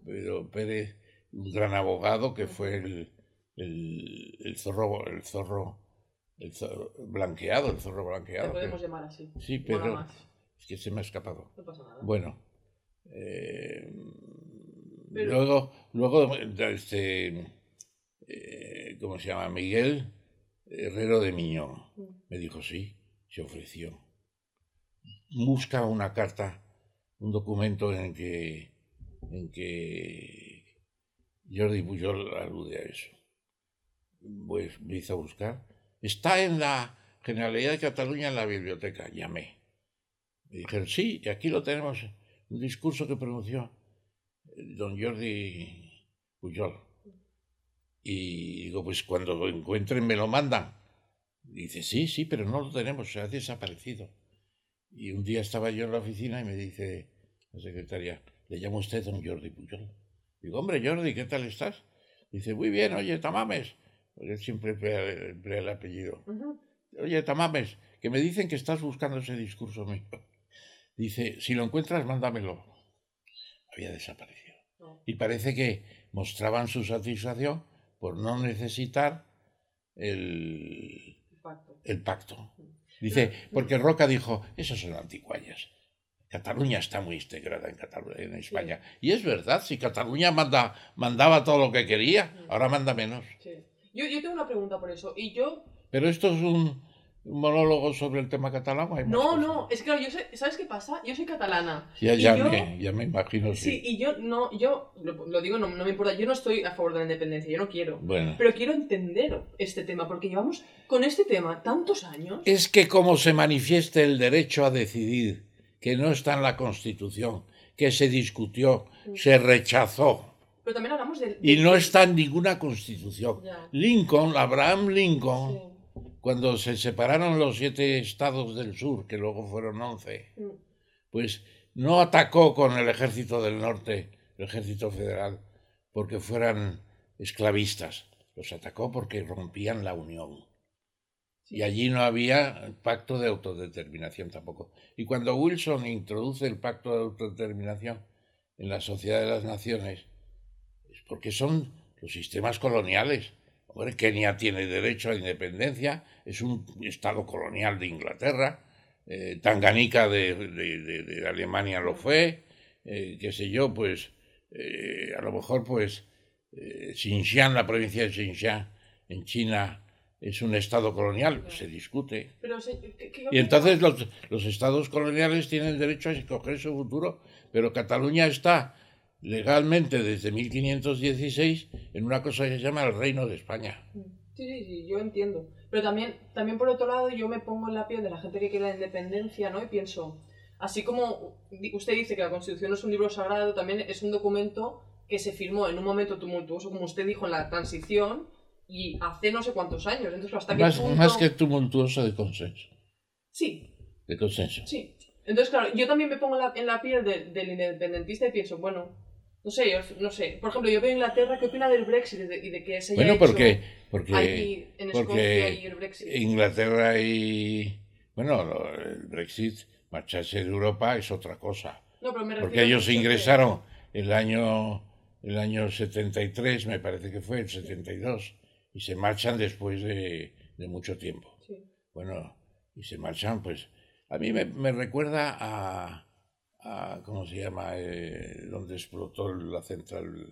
Speaker 3: Pero Pérez, un gran abogado que fue el, el, el zorro, el zorro, el zorro blanqueado, el zorro blanqueado.
Speaker 2: podemos
Speaker 3: que-
Speaker 2: llamar así.
Speaker 3: sí, pero es que se me ha escapado.
Speaker 2: No pasa nada.
Speaker 3: Bueno, eh,
Speaker 2: Pero-
Speaker 3: luego, luego, este, eh, ¿cómo se llama? Miguel Herrero de Miñón.
Speaker 2: Mm.
Speaker 3: Me dijo, sí, se ofreció. Busca una carta, un documento en que, en que Jordi Pujol alude a eso. Pues me hizo a buscar. Está en la Generalidad de Cataluña en la biblioteca. Llamé. Me dijeron, sí, y aquí lo tenemos, un discurso que pronunció eh, don Jordi Pujol. Y digo, pues cuando lo encuentren me lo mandan. Dice, sí, sí, pero no lo tenemos, se ha desaparecido. Y un día estaba yo en la oficina y me dice la secretaria, le llama usted don Jordi Pujol. Digo, hombre, Jordi, ¿qué tal estás? Dice, muy bien, oye, Tamames. Porque él siempre emplea, el apellido.
Speaker 2: Ujú.
Speaker 3: Oye, Tamames, que me dicen que estás buscando ese discurso mío. Dice, si lo encuentras, mándamelo. Había desaparecido.
Speaker 2: No.
Speaker 3: Y parece que mostraban su satisfacción por no necesitar el,
Speaker 2: Pacto.
Speaker 3: el pacto. Dice, porque Roca dijo, esos son anticuallas. Cataluña está muy integrada en, Catalu- en España. Y es verdad, si Cataluña manda, mandaba todo lo que quería, ahora manda menos.
Speaker 2: Sí. Yo, yo tengo una pregunta por eso. Y yo.
Speaker 3: Pero esto es un, un monólogo sobre el tema catalán. ¿o hay
Speaker 2: No,
Speaker 3: cosas?
Speaker 2: no. Es que claro, yo sé, ¿sabes qué pasa? Yo soy catalana.
Speaker 3: Ya, ya,
Speaker 2: yo-
Speaker 3: me, ya me imagino, sí.
Speaker 2: Sí, y yo no. Yo lo, lo digo, no, no me importa. Yo no estoy a favor de la independencia. Yo no quiero.
Speaker 3: Bueno.
Speaker 2: Pero quiero entender este tema. Porque llevamos con este tema tantos años.
Speaker 3: Es que como se manifieste el derecho a decidir, que no está en la Constitución, que se discutió, se rechazó
Speaker 2: Pero también hablamos del.
Speaker 3: y no está en ninguna Constitución.
Speaker 2: Ya.
Speaker 3: Lincoln, Abraham Lincoln,
Speaker 2: Sí.
Speaker 3: Cuando se separaron los siete estados del sur, que luego fueron once, pues no atacó con el ejército del norte, el ejército federal, porque fueran esclavistas. Los atacó porque rompían la unión. Y allí no había pacto de autodeterminación tampoco. Y cuando Wilson introduce el pacto de autodeterminación en la Sociedad de las Naciones, es porque son los sistemas coloniales. Kenia tiene derecho a independencia, es un estado colonial de Inglaterra, eh, Tanganica de, de- de- de Alemania lo fue, eh, qué sé yo, pues eh, a lo mejor pues eh, Xinjiang, la provincia de Xinjiang en China es un estado colonial, se discute.
Speaker 2: Pero, se- ¿qué- qué-
Speaker 3: Y entonces los, los estados coloniales tienen derecho a escoger su futuro, pero Cataluña está legalmente desde 1516 en una cosa que se llama el Reino de España.
Speaker 2: Sí, sí, sí, yo entiendo. Pero también, también por otro lado, yo me pongo en la piel de la gente que quiere la independencia, ¿no? Y pienso, así como usted dice que la Constitución no es un libro sagrado, también es un documento que se firmó en un momento tumultuoso, como usted dijo, en la transición, y hace no sé cuántos años. Entonces, ¿hasta qué
Speaker 3: Más,
Speaker 2: punto...?
Speaker 3: más que tumultuoso de consenso.
Speaker 2: Sí,
Speaker 3: De consenso.
Speaker 2: sí. Entonces, claro, yo también me pongo en la, en la piel de- del independentista y pienso, bueno, no sé, yo, no sé. Por ejemplo, yo veo Inglaterra, ¿qué opina del Brexit y de, y de que se haya
Speaker 3: Bueno,
Speaker 2: hecho
Speaker 3: porque, porque
Speaker 2: allí en
Speaker 3: porque
Speaker 2: y el Brexit?
Speaker 3: Inglaterra y... Bueno, el Brexit, marcharse de Europa es otra cosa.
Speaker 2: No, pero me
Speaker 3: Porque ellos
Speaker 2: que-
Speaker 3: ingresaron el año, el año 73, me parece que fue, el 72, y se marchan después de, de mucho tiempo.
Speaker 2: Sí.
Speaker 3: Bueno, y se marchan, pues, a mí me, me recuerda a, a, ¿cómo se llama?, Eh, donde explotó la central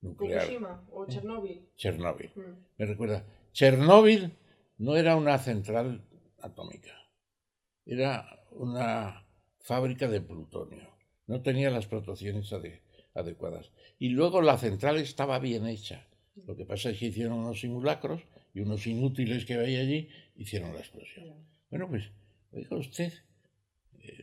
Speaker 3: nuclear,
Speaker 2: Fukushima o Chernóbil.
Speaker 3: Chernóbil.
Speaker 2: Mm.
Speaker 3: Me recuerda, Chernóbil no era una central atómica, era una fábrica de plutonio. No tenía las protecciones ade- adecuadas. Y luego la central estaba bien hecha. Lo que pasa es que hicieron unos simulacros y unos inútiles que había allí hicieron la explosión. Bueno, pues, oiga usted,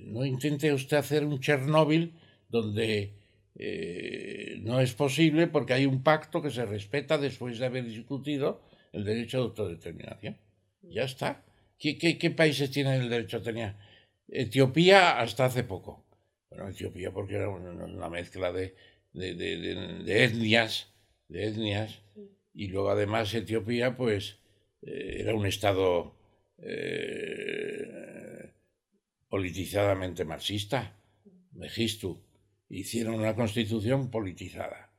Speaker 3: no intente usted hacer un Chernóbil donde eh, no es posible porque hay un pacto que se respeta después de haber discutido el derecho de autodeterminación. Ya está. ¿Qué, qué, países tienen el derecho a determinar? Etiopía hasta hace poco. Bueno, Etiopía porque era una, mezcla de- de- de etnias, de etnias, y luego además Etiopía pues eh, era un estado eh, politizadamente marxista, Mejistu. Hicieron una constitución politizada.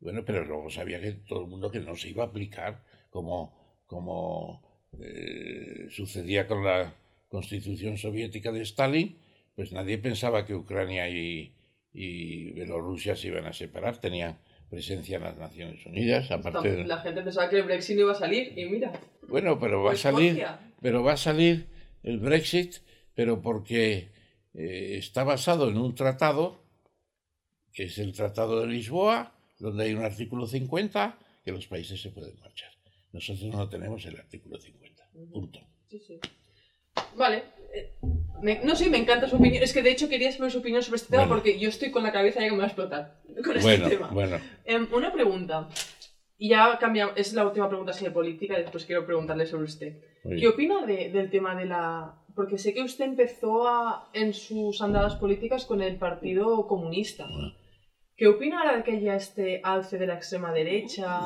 Speaker 3: Bueno, pero luego sabía que todo el mundo que no se iba a aplicar como, como eh, sucedía con la constitución soviética de Stalin, pues nadie pensaba que Ucrania y, y Bielorrusia se iban a separar, tenían presencia en las Naciones Unidas. Aparte
Speaker 2: La gente pensaba que el Brexit no iba a salir y mira.
Speaker 3: Bueno, pero va a salir, pero va a salir el Brexit, pero porque eh, está basado en un tratado, que es el Tratado de Lisboa, donde hay un artículo 50 que los países se pueden marchar. Nosotros no tenemos el artículo 50. Punto.
Speaker 2: Sí, sí. Vale. Eh, no sé, me encanta su opinión. Es que de hecho quería saber su opinión sobre este tema porque yo estoy con la cabeza ya que me va a explotar con este tema.
Speaker 3: Bueno.
Speaker 2: Em, una pregunta. Y ya cambia, es la última pregunta sobre política, después quiero preguntarle sobre usted. ¿Qué opina del tema de la... Porque sé que usted empezó a, en sus andadas políticas con el Partido Comunista. ¿Qué opina ahora de que haya este alce de la extrema derecha?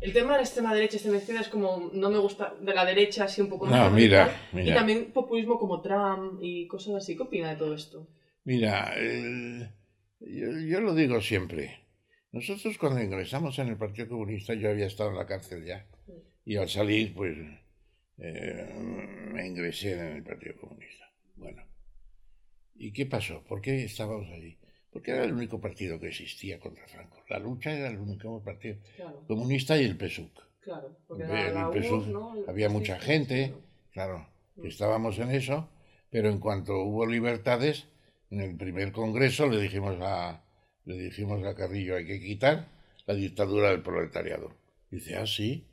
Speaker 2: El tema de la extrema derecha, este menciona es como, no me gusta, de la derecha así un poco...
Speaker 3: No, mira,
Speaker 2: Y también populismo como Trump y cosas así. ¿Qué opina de todo esto?
Speaker 3: Mira, yo, lo digo siempre. Nosotros cuando ingresamos en el Partido Comunista, yo había estado en la cárcel ya. Y al salir, pues, eh, me ingresé en el Partido Comunista. Bueno. ¿Y qué pasó? ¿Por qué estábamos allí? Porque era el único partido que existía contra Franco. La lucha era el único partido comunista y el PSUC.
Speaker 2: Claro, porque el,
Speaker 3: había mucha gente, claro, que mm. estábamos en eso, pero en cuanto hubo libertades, en el primer congreso le dijimos a, le dijimos a Carrillo, hay que quitar la dictadura del proletariado. Dice, ah, sí,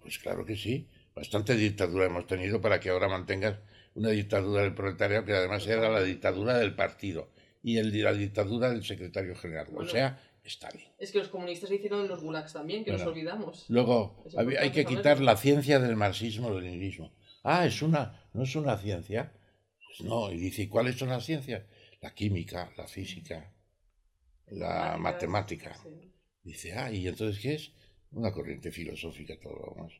Speaker 3: pues claro que sí, bastante dictadura hemos tenido para que ahora mantengas una dictadura del proletariado que además era la dictadura del partido y el, la dictadura del secretario general, o sea, Stalin.
Speaker 2: Es que los comunistas hicieron los gulags también, que nos olvidamos.
Speaker 3: Luego, hay que quitar la ciencia del marxismo-leninismo. Ah, es una, no es una ciencia. Pues no, y dice, ¿cuáles son las ciencias? La química, la física, la matemática. Dice, ah, ¿y entonces qué es? Una corriente filosófica, todo lo demás.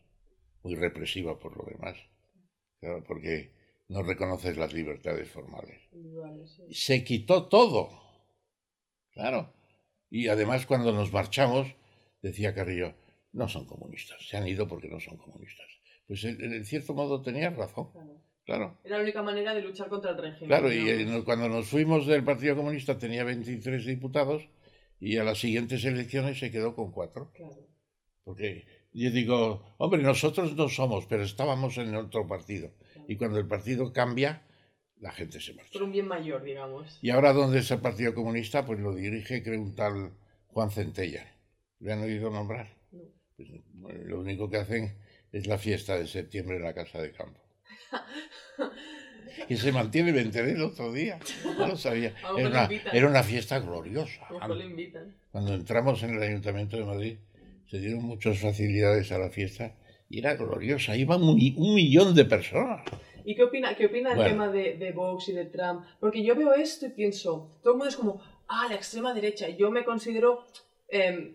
Speaker 3: Muy represiva por lo demás. Claro, porque no reconoces las libertades formales. Se quitó todo. Claro. Y además cuando nos marchamos, decía Carrillo, no son comunistas, se han ido porque no son comunistas. Pues en, cierto modo tenía razón. Claro.
Speaker 2: Era la única manera de luchar contra el régimen.
Speaker 3: Claro, y cuando nos fuimos del Partido Comunista tenía 23 diputados y a las siguientes elecciones se quedó con cuatro.
Speaker 2: Claro.
Speaker 3: Porque yo digo, hombre, nosotros no somos, pero estábamos en otro partido. Y cuando el partido cambia, la gente se marcha.
Speaker 2: Por un bien mayor, digamos.
Speaker 3: Y ahora, ¿dónde es el Partido Comunista? Pues lo dirige, creo, un tal Juan Centella. ¿Le han oído nombrar? No. Pues, lo único que hacen es la fiesta de septiembre en la Casa de Campo. [LAUGHS] y se mantiene, me enteré el otro día. No lo sabía. Era una, era una, fiesta gloriosa. Cuando entramos en el Ayuntamiento de Madrid, se dieron muchas facilidades a la fiesta y era gloriosa. Iban un, un millón de personas.
Speaker 2: ¿Y qué opina, qué opina del tema de, de, Vox y de Trump? Porque yo veo esto y pienso, todo el mundo es como, ah, la extrema derecha. Yo me considero Em,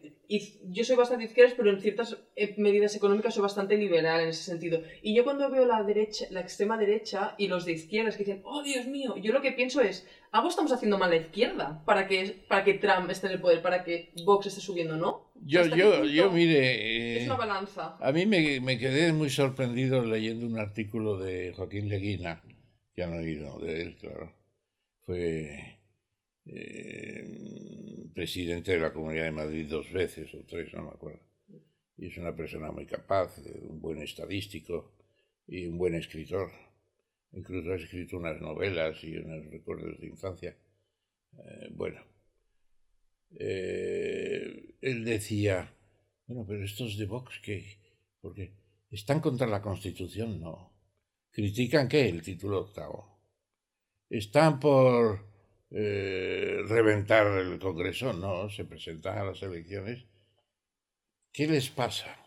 Speaker 2: yo soy bastante izquierda, pero en ciertas eh, medidas económicas soy bastante liberal en ese sentido. Y yo cuando veo la derecha, la extrema derecha y los de izquierdas que dicen, oh Dios mío, yo lo que pienso es, algo estamos haciendo mal a la izquierda para que, para que Trump esté en el poder, para que Vox esté subiendo, ¿no?
Speaker 3: Yo, yo, yo, mire.
Speaker 2: es una balanza.
Speaker 3: A mí me, me, quedé muy sorprendido leyendo un artículo de Joaquín Leguina, que han oído de él, claro. Fue eh, presidente de la Comunidad de Madrid dos veces o tres, no me acuerdo. Y es una persona muy capaz, un buen estadístico y un buen escritor. Incluso ha escrito unas novelas y unos recuerdos de infancia. Eh, bueno, eh, él decía, bueno, pero estos de Vox, ¿qué? Porque están contra la Constitución, no. ¿Critican qué? El título octavo. Están por eh, reventar el Congreso, no, se presentan a las elecciones. ¿Qué les pasa?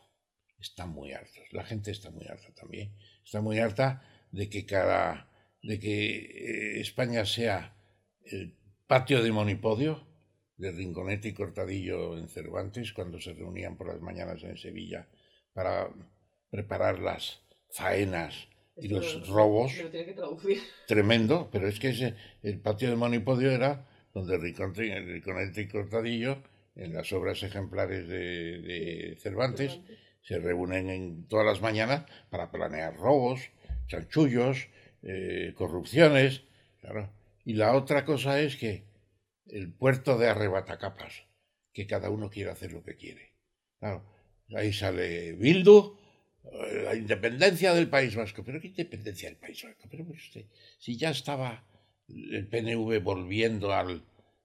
Speaker 3: Están muy hartos, la gente está muy harta también. Está muy harta de que cada, de que eh, España sea el patio de monipodio de Rinconete y Cortadillo en Cervantes cuando se reunían por las mañanas en Sevilla para preparar las faenas y
Speaker 2: Esto
Speaker 3: los robos
Speaker 2: lo que traducir. [LAUGHS]
Speaker 3: tremendo, pero es que ese, el patio de Monipodio era donde Riconete y Cortadillo, en las obras ejemplares de, de Cervantes, se reúnen en todas las mañanas para planear robos, chanchullos, eh, corrupciones, claro. Y la otra cosa es que el puerto de arrebatacapas, que cada uno quiere hacer lo que quiere. Claro, ahí sale Bildu, la independencia del País Vasco. ¿Pero qué independencia del País Vasco? Pero usted, si ya estaba el PNV volviendo al,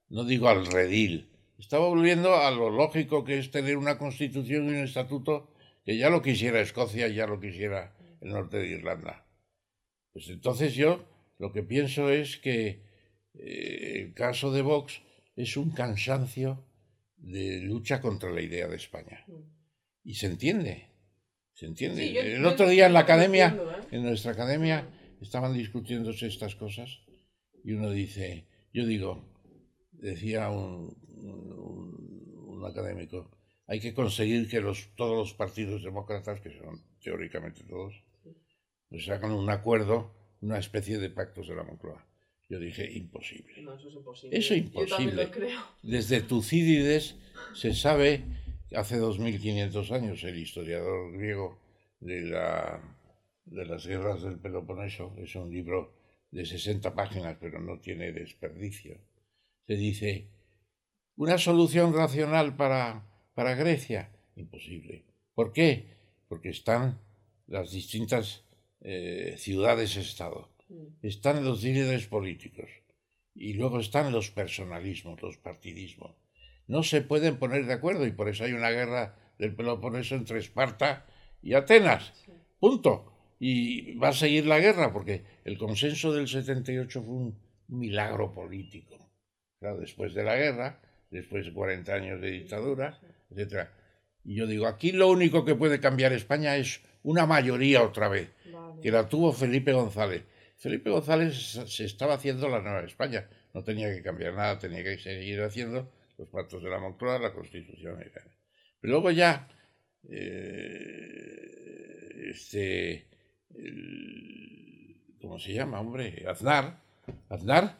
Speaker 3: no digo al redil, estaba volviendo a lo lógico que es tener una constitución y un estatuto que ya lo quisiera Escocia ya lo quisiera el norte de Irlanda. Pues entonces yo lo que pienso es que eh, el caso de Vox es un cansancio de lucha contra la idea de España. Y se entiende, se entiende.
Speaker 2: Sí, yo-
Speaker 3: el
Speaker 2: yo
Speaker 3: otro día en la academia,
Speaker 2: ¿eh?
Speaker 3: en nuestra academia, estaban discutiéndose estas cosas y uno dice, yo digo, decía un, un- un académico, hay que conseguir que los, todos los partidos demócratas, que son teóricamente todos, pues hagan un acuerdo, una especie de pactos de la Moncloa. Yo dije, imposible.
Speaker 2: No, eso es imposible.
Speaker 3: Eso es
Speaker 2: Yo
Speaker 3: imposible.
Speaker 2: lo creo.
Speaker 3: Desde Tucídides se sabe, hace 2500 años, el historiador griego de, la, de las guerras del Peloponeso, es un libro de 60 páginas, pero no tiene desperdicio, se dice, una solución racional para, para Grecia, imposible. ¿Por qué? Porque están las distintas eh, ciudades-estado, están los líderes políticos y luego están los personalismos, los partidismos. No se pueden poner de acuerdo y por eso hay una guerra del Peloponeso entre Esparta y Atenas. Punto. Y va a seguir la guerra porque el consenso del 78 fue un milagro político. Claro, después de la guerra, después de 40 años de dictadura, etc. Y yo digo, aquí lo único que puede cambiar España es una mayoría otra vez que la tuvo Felipe González. Felipe González se estaba haciendo la Nueva España, no tenía que cambiar nada, tenía que seguir haciendo los pactos de la Moncloa, la Constitución tal. Pero luego ya, eh, este, el- ¿cómo se llama, hombre? Aznar, Aznar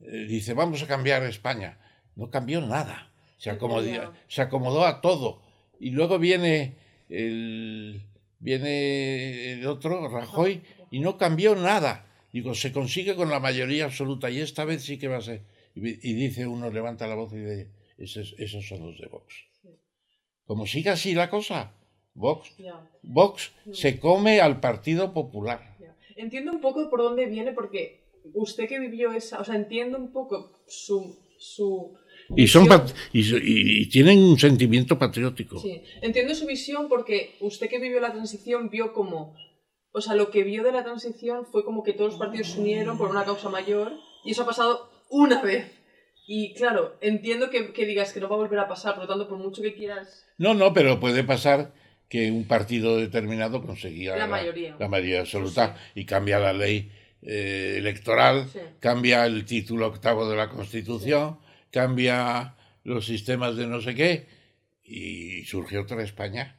Speaker 3: eh, dice, vamos a cambiar España. No cambió nada, se acomodó, se acomodó a todo. Y luego viene el, viene el otro, Rajoy, y no cambió nada. Digo, se consigue con la mayoría absoluta y esta vez sí que va a ser. Y, y dice uno, levanta la voz y dice, esos, esos son los de Vox. Como siga así la cosa, Vox, Vox se come al Partido Popular.
Speaker 2: Entiendo un poco por dónde viene porque usted que vivió esa, o sea, entiendo un poco su, su
Speaker 3: Y, son y tienen un sentimiento patriótico.
Speaker 2: Sí, entiendo su visión porque usted que vivió la transición vio como, o sea, lo que vio de la transición fue como que todos los partidos se unieron por una causa mayor y eso ha pasado una vez. Y claro, entiendo que, que digas que no va a volver a pasar, por lo tanto, por mucho que quieras...
Speaker 3: No, no, pero puede pasar que un partido determinado conseguía
Speaker 2: La mayoría.
Speaker 3: la mayoría absoluta y cambia la ley eh, electoral,
Speaker 2: Sí.
Speaker 3: cambia el título octavo de la Constitución, cambia los sistemas de no sé qué y surge otra España.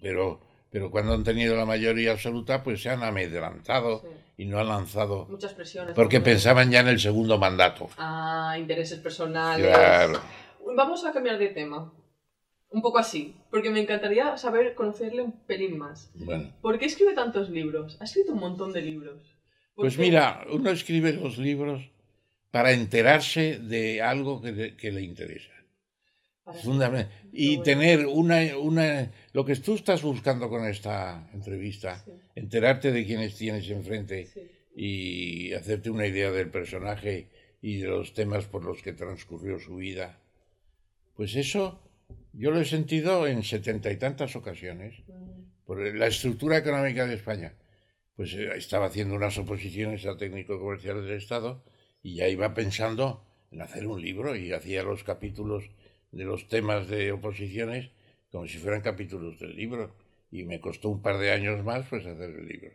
Speaker 3: Pero, pero cuando han tenido la mayoría absoluta, pues se han amedrantado
Speaker 2: sí.
Speaker 3: Y no han lanzado
Speaker 2: Muchas presiones.
Speaker 3: porque pensaban ya en el segundo mandato.
Speaker 2: Ah, intereses personales.
Speaker 3: Claro.
Speaker 2: Vamos a cambiar de tema. Un poco así, porque me encantaría saber, conocerle un pelín más.
Speaker 3: Bueno.
Speaker 2: ¿Por qué escribe tantos libros? Ha escrito un montón de libros. ¿Por
Speaker 3: Pues
Speaker 2: qué?
Speaker 3: mira, uno escribe los libros para enterarse de algo que le interesa.
Speaker 2: Para-
Speaker 3: Fundament- Y tener una, una... Lo que tú estás buscando con esta entrevista,
Speaker 2: Sí.
Speaker 3: enterarte de quiénes tienes enfrente
Speaker 2: Sí.
Speaker 3: y hacerte una idea del personaje y de los temas por los que transcurrió su vida, pues eso yo lo he sentido en setenta y tantas ocasiones
Speaker 2: Mm,
Speaker 3: por la estructura económica de España. Pues eh, estaba haciendo unas oposiciones a técnico comercial del Estado y ya iba pensando en hacer un libro y hacía los capítulos de los temas de oposiciones como si fueran capítulos del libro y me costó un par de años más pues hacer el libro.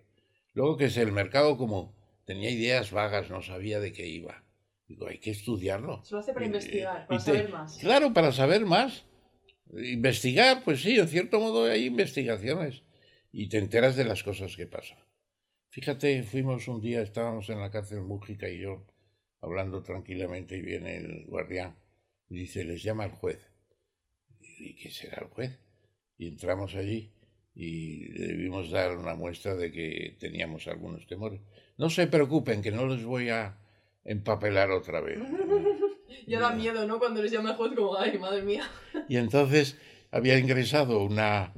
Speaker 3: Luego que es el mercado como tenía ideas vagas, no sabía de qué iba. Digo, hay que estudiarlo.
Speaker 2: Se lo hace para
Speaker 3: Y-
Speaker 2: investigar, para
Speaker 3: te-
Speaker 2: saber más.
Speaker 3: Claro, para saber más. Investigar, pues sí, en cierto modo hay investigaciones y te enteras de las cosas que pasan. Fíjate, fuimos un día, estábamos en la cárcel Mújica y yo, hablando tranquilamente, y viene el guardián y dice, les llama el juez. ¿Y qué será el juez? Y entramos allí y debimos dar una muestra de que teníamos algunos temores. No se preocupen, que no les voy a empapelar otra vez. [LAUGHS]
Speaker 2: ya da miedo, ¿no? Cuando les llama el juez como, ay, madre mía.
Speaker 3: Y entonces había ingresado una,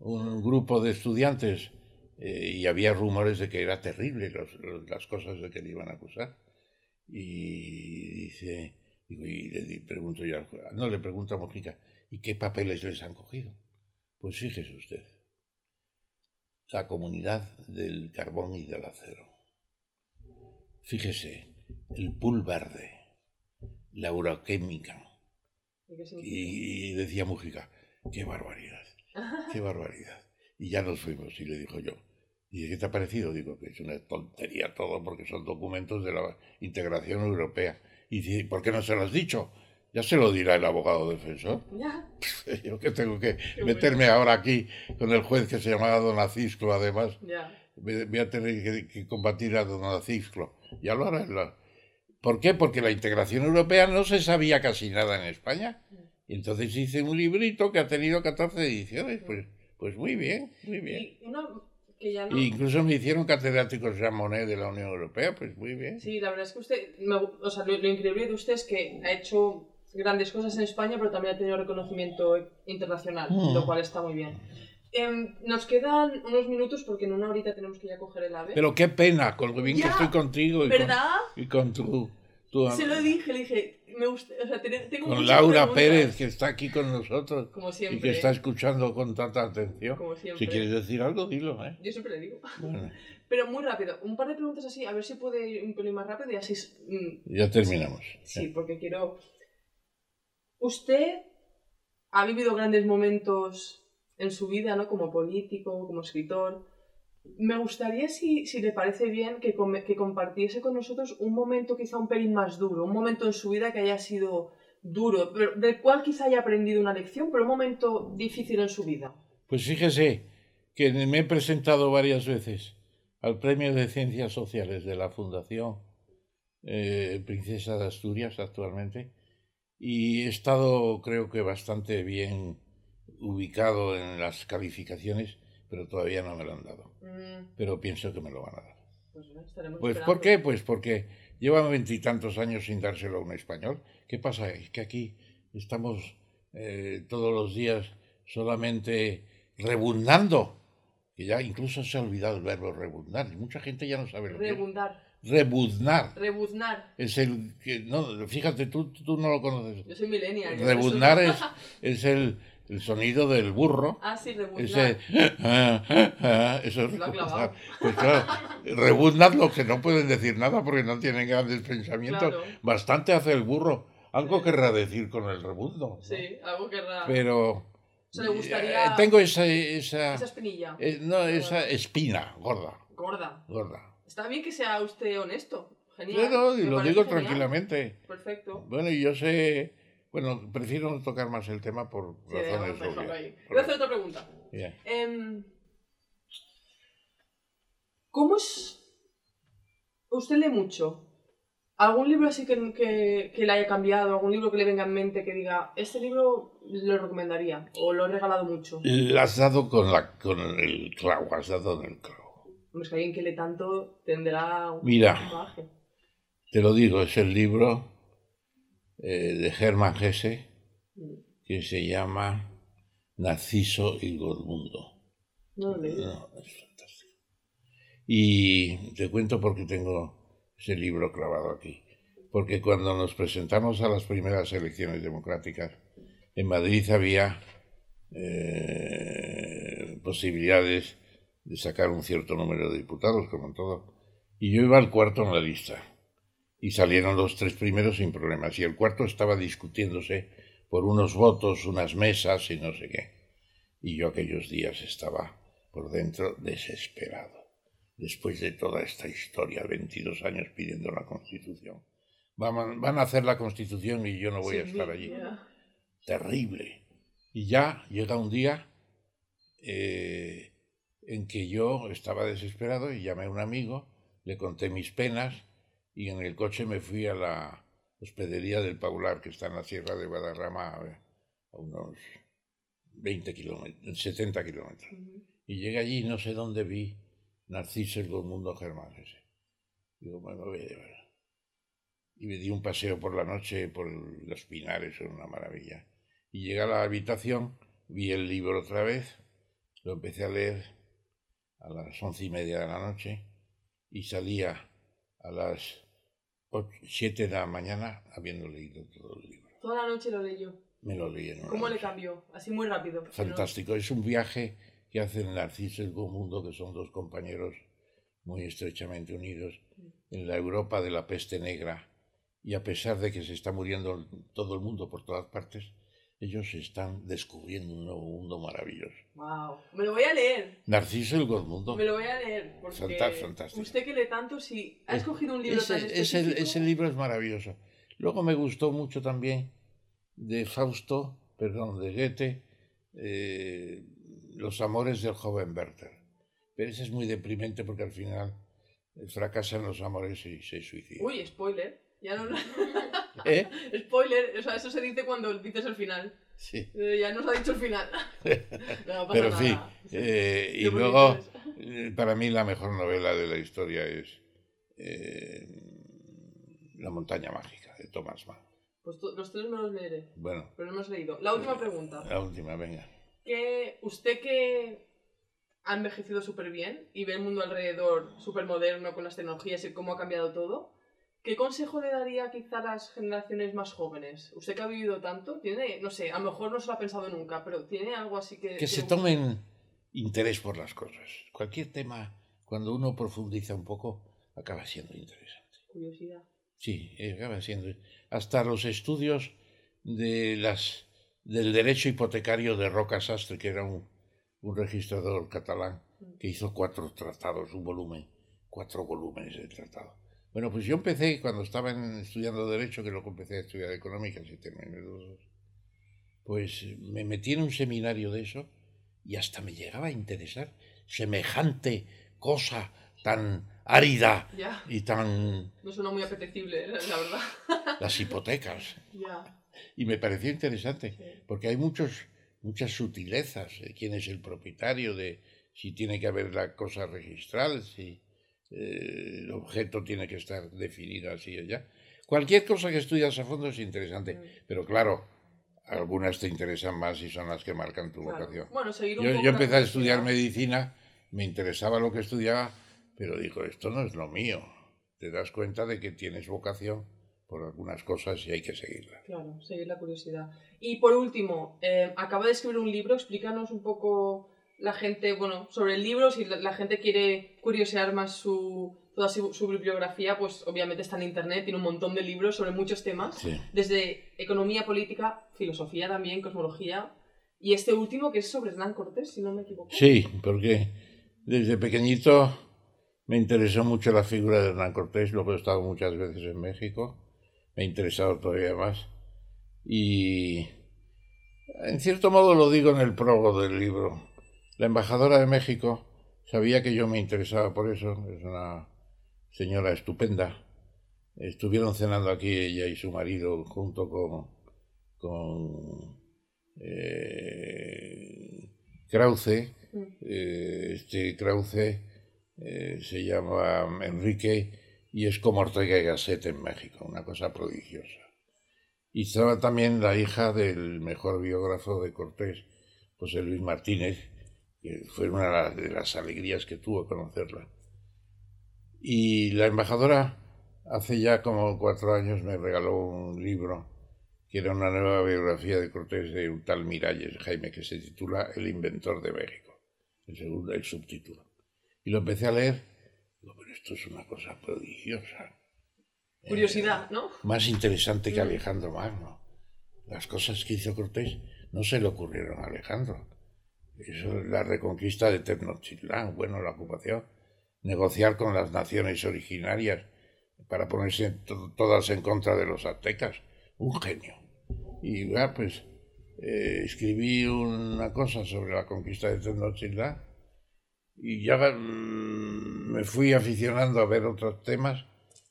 Speaker 3: un grupo de estudiantes eh, y había rumores de que era terrible las cosas de que le iban a acusar. Y dice, y le pregunto yo, no le pregunto a Mojica, ¿y qué papeles les han cogido? Pues fíjese usted, la comunidad del carbón y del acero. Fíjese, el pool verde, la uroquímica. Y, decía Mujica, qué barbaridad, [LAUGHS] qué barbaridad. Y ya nos fuimos y le dijo yo, ¿y qué te ha parecido? Digo que es una tontería todo porque son documentos de la integración europea. Y dice, ¿por qué no se lo has dicho? Ya se lo dirá el abogado defensor.
Speaker 2: Ya. [LAUGHS]
Speaker 3: Yo que tengo que meterme ahora aquí con el juez que se llamaba Don Acisclo, además.
Speaker 2: Ya.
Speaker 3: Voy a tener que, combatir a Don Acisclo. Ya lo hará. ¿Por qué? Porque la integración europea no se sabía casi nada en España. Y entonces hice un librito que ha tenido 14 ediciones. Pues, pues muy bien, muy bien. Incluso me hicieron catedrático Jean Monnet de la Unión Europea, pues muy bien.
Speaker 2: Sí, la verdad es que usted, o sea, lo, increíble de usted es que ha hecho grandes cosas en España, pero también ha tenido reconocimiento internacional, mm. lo cual está muy bien. Em, nos quedan unos minutos porque en una horita tenemos que ya coger el ave.
Speaker 3: Pero qué pena, con lo bien que estoy contigo y
Speaker 2: ¿verdad?
Speaker 3: con, y con tu, tu,
Speaker 2: Se lo dije, le dije, me gusta, o sea, tengo
Speaker 3: Con Laura Pérez, que está aquí con nosotros.
Speaker 2: Como siempre.
Speaker 3: Y que está escuchando con tanta atención.
Speaker 2: Como siempre.
Speaker 3: Si quieres decir algo, dilo, ¿eh?
Speaker 2: Yo siempre le digo. [LAUGHS] Pero muy rápido, un par de preguntas así, a ver si puede ir un pelín más rápido y así...
Speaker 3: Mm, ya terminamos.
Speaker 2: Sí, porque quiero... Usted ha vivido grandes momentos en su vida, ¿no? Como político, como escritor. Me gustaría, si, si le parece bien, que, que compartiese con nosotros un momento quizá un pelín más duro, un momento en su vida que haya sido duro, del cual quizá haya aprendido una lección, pero un momento difícil en su vida.
Speaker 3: Pues fíjese que me he presentado varias veces al Premio de Ciencias Sociales de la Fundación eh, Princesa de Asturias actualmente y he estado creo que bastante bien ubicado en las calificaciones, pero todavía no me lo han dado. Mm. Pero pienso que me lo van a dar.
Speaker 2: Pues, estaremos
Speaker 3: pues ¿por qué? Pues porque llevan veintitantos años sin dárselo a un español. ¿Qué pasa? Es que aquí estamos eh, todos los días solamente rebundando, que ya incluso se ha olvidado el verbo rebundar, y mucha gente ya no sabe lo
Speaker 2: Rebundar.
Speaker 3: que es. Rebuznar.
Speaker 2: Rebuznar.
Speaker 3: Es el que, no, fíjate, tú, tú no lo conoces.
Speaker 2: Yo soy millennial.
Speaker 3: Rebuznar es, [LAUGHS] es el, el sonido del burro.
Speaker 2: Ah, sí, rebuznar.
Speaker 3: Ese, [LAUGHS] eso es rebuznar. Pues claro, rebuznar lo que no pueden decir nada porque no tienen grandes pensamientos. Bastante hace el burro. Algo querrá decir con el rebuzno.
Speaker 2: Sí, algo querrá.
Speaker 3: Pero...
Speaker 2: Le gustaría...
Speaker 3: Eh, tengo esa... Esa,
Speaker 2: esa espinilla.
Speaker 3: Eh, no, esa espina, gorda.
Speaker 2: Gorda.
Speaker 3: Gorda.
Speaker 2: Está bien que sea usted honesto. Genial.
Speaker 3: Claro, y lo digo tranquilamente.
Speaker 2: Perfecto.
Speaker 3: Bueno, y yo sé bueno, prefiero no tocar más el tema por razones obvias.
Speaker 2: Voy a hacer otra pregunta. Em, ¿Cómo es...? Usted lee mucho. ¿Algún libro así que, que, le haya cambiado? ¿Algún libro que le venga en mente que diga, este libro lo recomendaría? ¿O lo he regalado mucho?
Speaker 3: Le has dado con, la, con el clavo, has dado en el clavo.
Speaker 2: Hombre, es que alguien que lee tanto tendrá
Speaker 3: un Mira, te lo digo, es el libro eh, de Hermann Hesse que se llama Narciso y Gormundo.
Speaker 2: No, no,
Speaker 3: es fantástico. Y te cuento por qué tengo ese libro clavado aquí. Porque cuando nos presentamos a las primeras elecciones democráticas, en Madrid había eh, posibilidades de sacar un cierto número de diputados, como en todo. Y yo iba al cuarto en la lista y salieron los tres primeros sin problemas. Y el cuarto estaba discutiéndose por unos votos, unas mesas y no sé qué. Y yo aquellos días estaba por dentro desesperado. Después de toda esta historia, 22 años pidiendo la Constitución. Van, van a hacer la Constitución y yo no voy a estar allí. Terrible. Y ya llega un día, eh, en que yo estaba desesperado y llamé a un amigo, le conté mis penas y en el coche me fui a la hospedería del Paular, que está en la Sierra de Guadarrama, a unos 20 kilómetros, 70 kilómetros. Y llegué allí no sé dónde vi Narciso el mundo Germán ese. Digo, bueno, voy a llevar. Y me di un paseo por la noche por los pinares, era una maravilla. Y llegué a la habitación, vi el libro otra vez, lo empecé a leer a las once y media de la noche y salía a las siete de la mañana habiendo leído todo el libro.
Speaker 2: Toda la noche lo leyó.
Speaker 3: Me lo leí en una
Speaker 2: ¿Cómo le
Speaker 3: noche.
Speaker 2: cambió? Así muy rápido.
Speaker 3: Fantástico. Es un viaje que hacen Narciso y Mundo, que son dos compañeros muy estrechamente unidos, en la Europa de la peste negra. Y a pesar de que se está muriendo todo el mundo por todas partes, ellos están descubriendo un nuevo mundo maravilloso.
Speaker 2: Wow. Me lo voy a leer.
Speaker 3: Narciso el Mundo.
Speaker 2: Me lo voy a leer. Porque
Speaker 3: Fanta- fantástico.
Speaker 2: usted que lee tanto, si ha escogido un libro tan
Speaker 3: Ese, ese,
Speaker 2: específico...
Speaker 3: ese libro es maravilloso. Luego me gustó mucho también de Fausto, perdón, de Goethe, eh, Los amores del joven Werther. Pero ese es muy deprimente porque al final eh, fracasan los amores y se suicida.
Speaker 2: Uy, spoiler. Ya no...
Speaker 3: ¿Eh? [LAUGHS]
Speaker 2: spoiler. O sea, eso se dice cuando dices el final.
Speaker 3: Sí.
Speaker 2: Eh, ya nos ha dicho el final. [LAUGHS] no pasa
Speaker 3: Pero
Speaker 2: nada.
Speaker 3: eh, y
Speaker 2: Qué bonito
Speaker 3: luego, eh, para mí la mejor novela de la historia es eh, La montaña mágica, de Thomas Mann.
Speaker 2: Pues los tres me los leeré.
Speaker 3: Bueno,
Speaker 2: Pero no hemos leído. La última pregunta.
Speaker 3: la última, venga.
Speaker 2: que usted que ha envejecido súper bien y ve el mundo alrededor súper moderno con las tecnologías y cómo ha cambiado todo, ¿qué consejo le daría quizá a las generaciones más jóvenes? Usted que ha vivido tanto, tiene, no sé, a lo mejor no se lo ha pensado nunca, pero tiene algo así que...
Speaker 3: que se tomen interés por las cosas. Cualquier tema, cuando uno profundiza un poco, acaba siendo interesante.
Speaker 2: Curiosidad.
Speaker 3: Sí, acaba siendo. Hasta los estudios de las, del derecho hipotecario de Roca Sastre, que era un, un registrador catalán, que hizo cuatro tratados, un volumen, cuatro volúmenes de tratado. Bueno, pues yo empecé cuando estaba en- estudiando Derecho, que luego empecé a estudiar Económicas y terminé los dos, pues me metí en un seminario de eso y hasta me llegaba a interesar semejante cosa tan árida
Speaker 2: Ya,
Speaker 3: y tan
Speaker 2: no suena muy apetecible, la la verdad. [LAUGHS]
Speaker 3: las hipotecas.
Speaker 2: ya,
Speaker 3: Y me pareció interesante,
Speaker 2: sí.
Speaker 3: porque hay muchos, muchas sutilezas de quién es el propietario, de si tiene que haber la cosa registral, si eh, el objeto tiene que estar definido así y allá. Cualquier cosa que estudias a fondo es interesante,
Speaker 2: Mm.
Speaker 3: pero claro, algunas te interesan más y son las que marcan tu
Speaker 2: Claro.
Speaker 3: vocación.
Speaker 2: Bueno, seguir un
Speaker 3: Yo,
Speaker 2: poco
Speaker 3: yo
Speaker 2: la
Speaker 3: empecé a estudiar medicina, me interesaba lo que estudiaba, pero digo, esto no es lo mío. Te das cuenta de que tienes vocación por algunas cosas y hay que seguirla.
Speaker 2: Claro, seguir la curiosidad. Y por último, eh, acaba de escribir un libro, explícanos un poco la gente, bueno, sobre el libro, si la, la gente quiere curiosear más su, toda su, su bibliografía, pues obviamente está en internet, tiene un montón de libros sobre muchos temas,
Speaker 3: Sí.
Speaker 2: desde economía política, filosofía también, cosmología, y este último que es sobre Hernán Cortés, si no me equivoco.
Speaker 3: Sí, porque desde pequeñito me interesó mucho la figura de Hernán Cortés, luego he estado muchas veces en México, me ha interesado todavía más. Y en cierto modo lo digo en el prólogo del libro. La embajadora de México sabía que yo me interesaba por eso, es una señora estupenda. Estuvieron cenando aquí ella y su marido junto con, con eh, Krause. Eh, este Krause eh, se llama Enrique y es como Ortega y Gasset en México, una cosa prodigiosa. Y estaba también la hija del mejor biógrafo de Cortés, José Luis Martínez, fue una de las alegrías que tuvo conocerla. Y la embajadora hace ya como cuatro años me regaló un libro que era una nueva biografía de Cortés de un tal Miralles Jaime que se titula El inventor de México, el segundo, el subtítulo. Y lo empecé a leer, digo, pero esto es una cosa prodigiosa.
Speaker 2: Curiosidad, ¿no?
Speaker 3: Más interesante que
Speaker 2: Mm.
Speaker 3: Alejandro Magno. Las cosas que hizo Cortés no se le ocurrieron a Alejandro. Eso es la reconquista de Tenochtitlán, bueno, la ocupación, negociar con las naciones originarias para ponerse to- todas en contra de los aztecas. Un genio. Y ya, pues, eh, escribí una cosa sobre la conquista de Tenochtitlán y ya mm, me fui aficionando a ver otros temas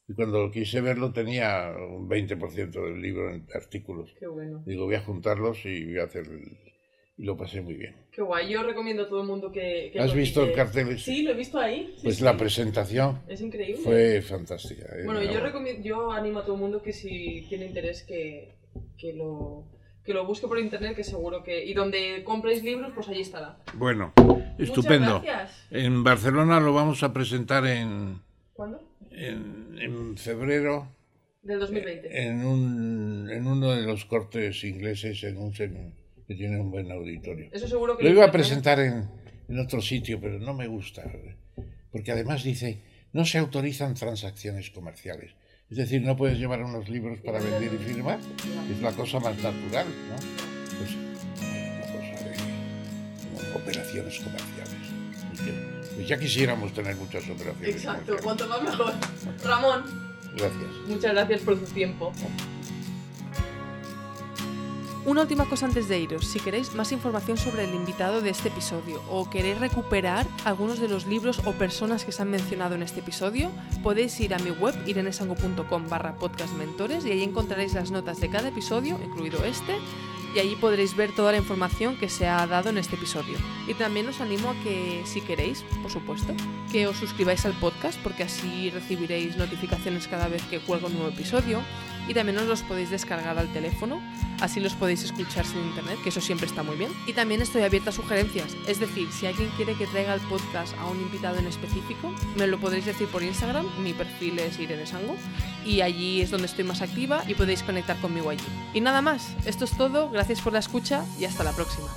Speaker 3: y cuando quise verlo tenía un 20% del libro en artículos.
Speaker 2: Qué bueno.
Speaker 3: Digo, voy a juntarlos y voy a hacer... el- Y lo pasé muy bien.
Speaker 2: Qué guay. Yo recomiendo a todo el mundo que... que
Speaker 3: ¿Has visto el cartel?
Speaker 2: Sí, lo he visto ahí. Sí,
Speaker 3: Pues
Speaker 2: sí.
Speaker 3: la presentación
Speaker 2: Es increíble.
Speaker 3: fue fantástica. ¿eh?
Speaker 2: Bueno, yo, recomiendo, yo animo a todo el mundo que si tiene interés que, que, lo, que lo busque por internet, que seguro que... Y donde compréis libros, pues allí estará.
Speaker 3: Bueno, estupendo.
Speaker 2: Muchas gracias.
Speaker 3: En Barcelona lo vamos a presentar en,
Speaker 2: ¿Cuándo?
Speaker 3: en, en febrero
Speaker 2: Del 2020.
Speaker 3: en, un, en uno de los cortes ingleses en un sem- que tiene un buen auditorio.
Speaker 2: Eso seguro que...
Speaker 3: Lo iba a presentar en, en otro sitio, pero no me gusta, porque además dice, no se autorizan transacciones comerciales. Es decir, no puedes llevar unos libros para vender y firmar, es la cosa más natural, ¿no? Pues una cosa de como operaciones comerciales. Pues ya quisiéramos tener muchas operaciones
Speaker 2: Exacto,
Speaker 3: comerciales.
Speaker 2: cuanto más mejor. Ramón,
Speaker 3: Gracias.
Speaker 2: muchas gracias por tu tiempo. Una última cosa antes de iros, si queréis más información sobre el invitado de este episodio o queréis recuperar algunos de los libros o personas que se han mencionado en este episodio, podéis ir a mi web irenesango.com barra podcastmentores y ahí encontraréis las notas de cada episodio, incluido este, y allí podréis ver toda la información que se ha dado en este episodio. Y también os animo a que, si queréis, por supuesto, que os suscribáis al podcast porque así recibiréis notificaciones cada vez que cuelgo un nuevo episodio y también os los podéis descargar al teléfono, así los podéis escuchar sin internet, que eso siempre está muy bien. Y también estoy abierta a sugerencias, es decir, si alguien quiere que traiga el podcast a un invitado en específico, me lo podréis decir por Instagram, mi perfil es Irene Sango, y allí es donde estoy más activa y podéis conectar conmigo allí. Y nada más, esto es todo, gracias por la escucha y hasta la próxima.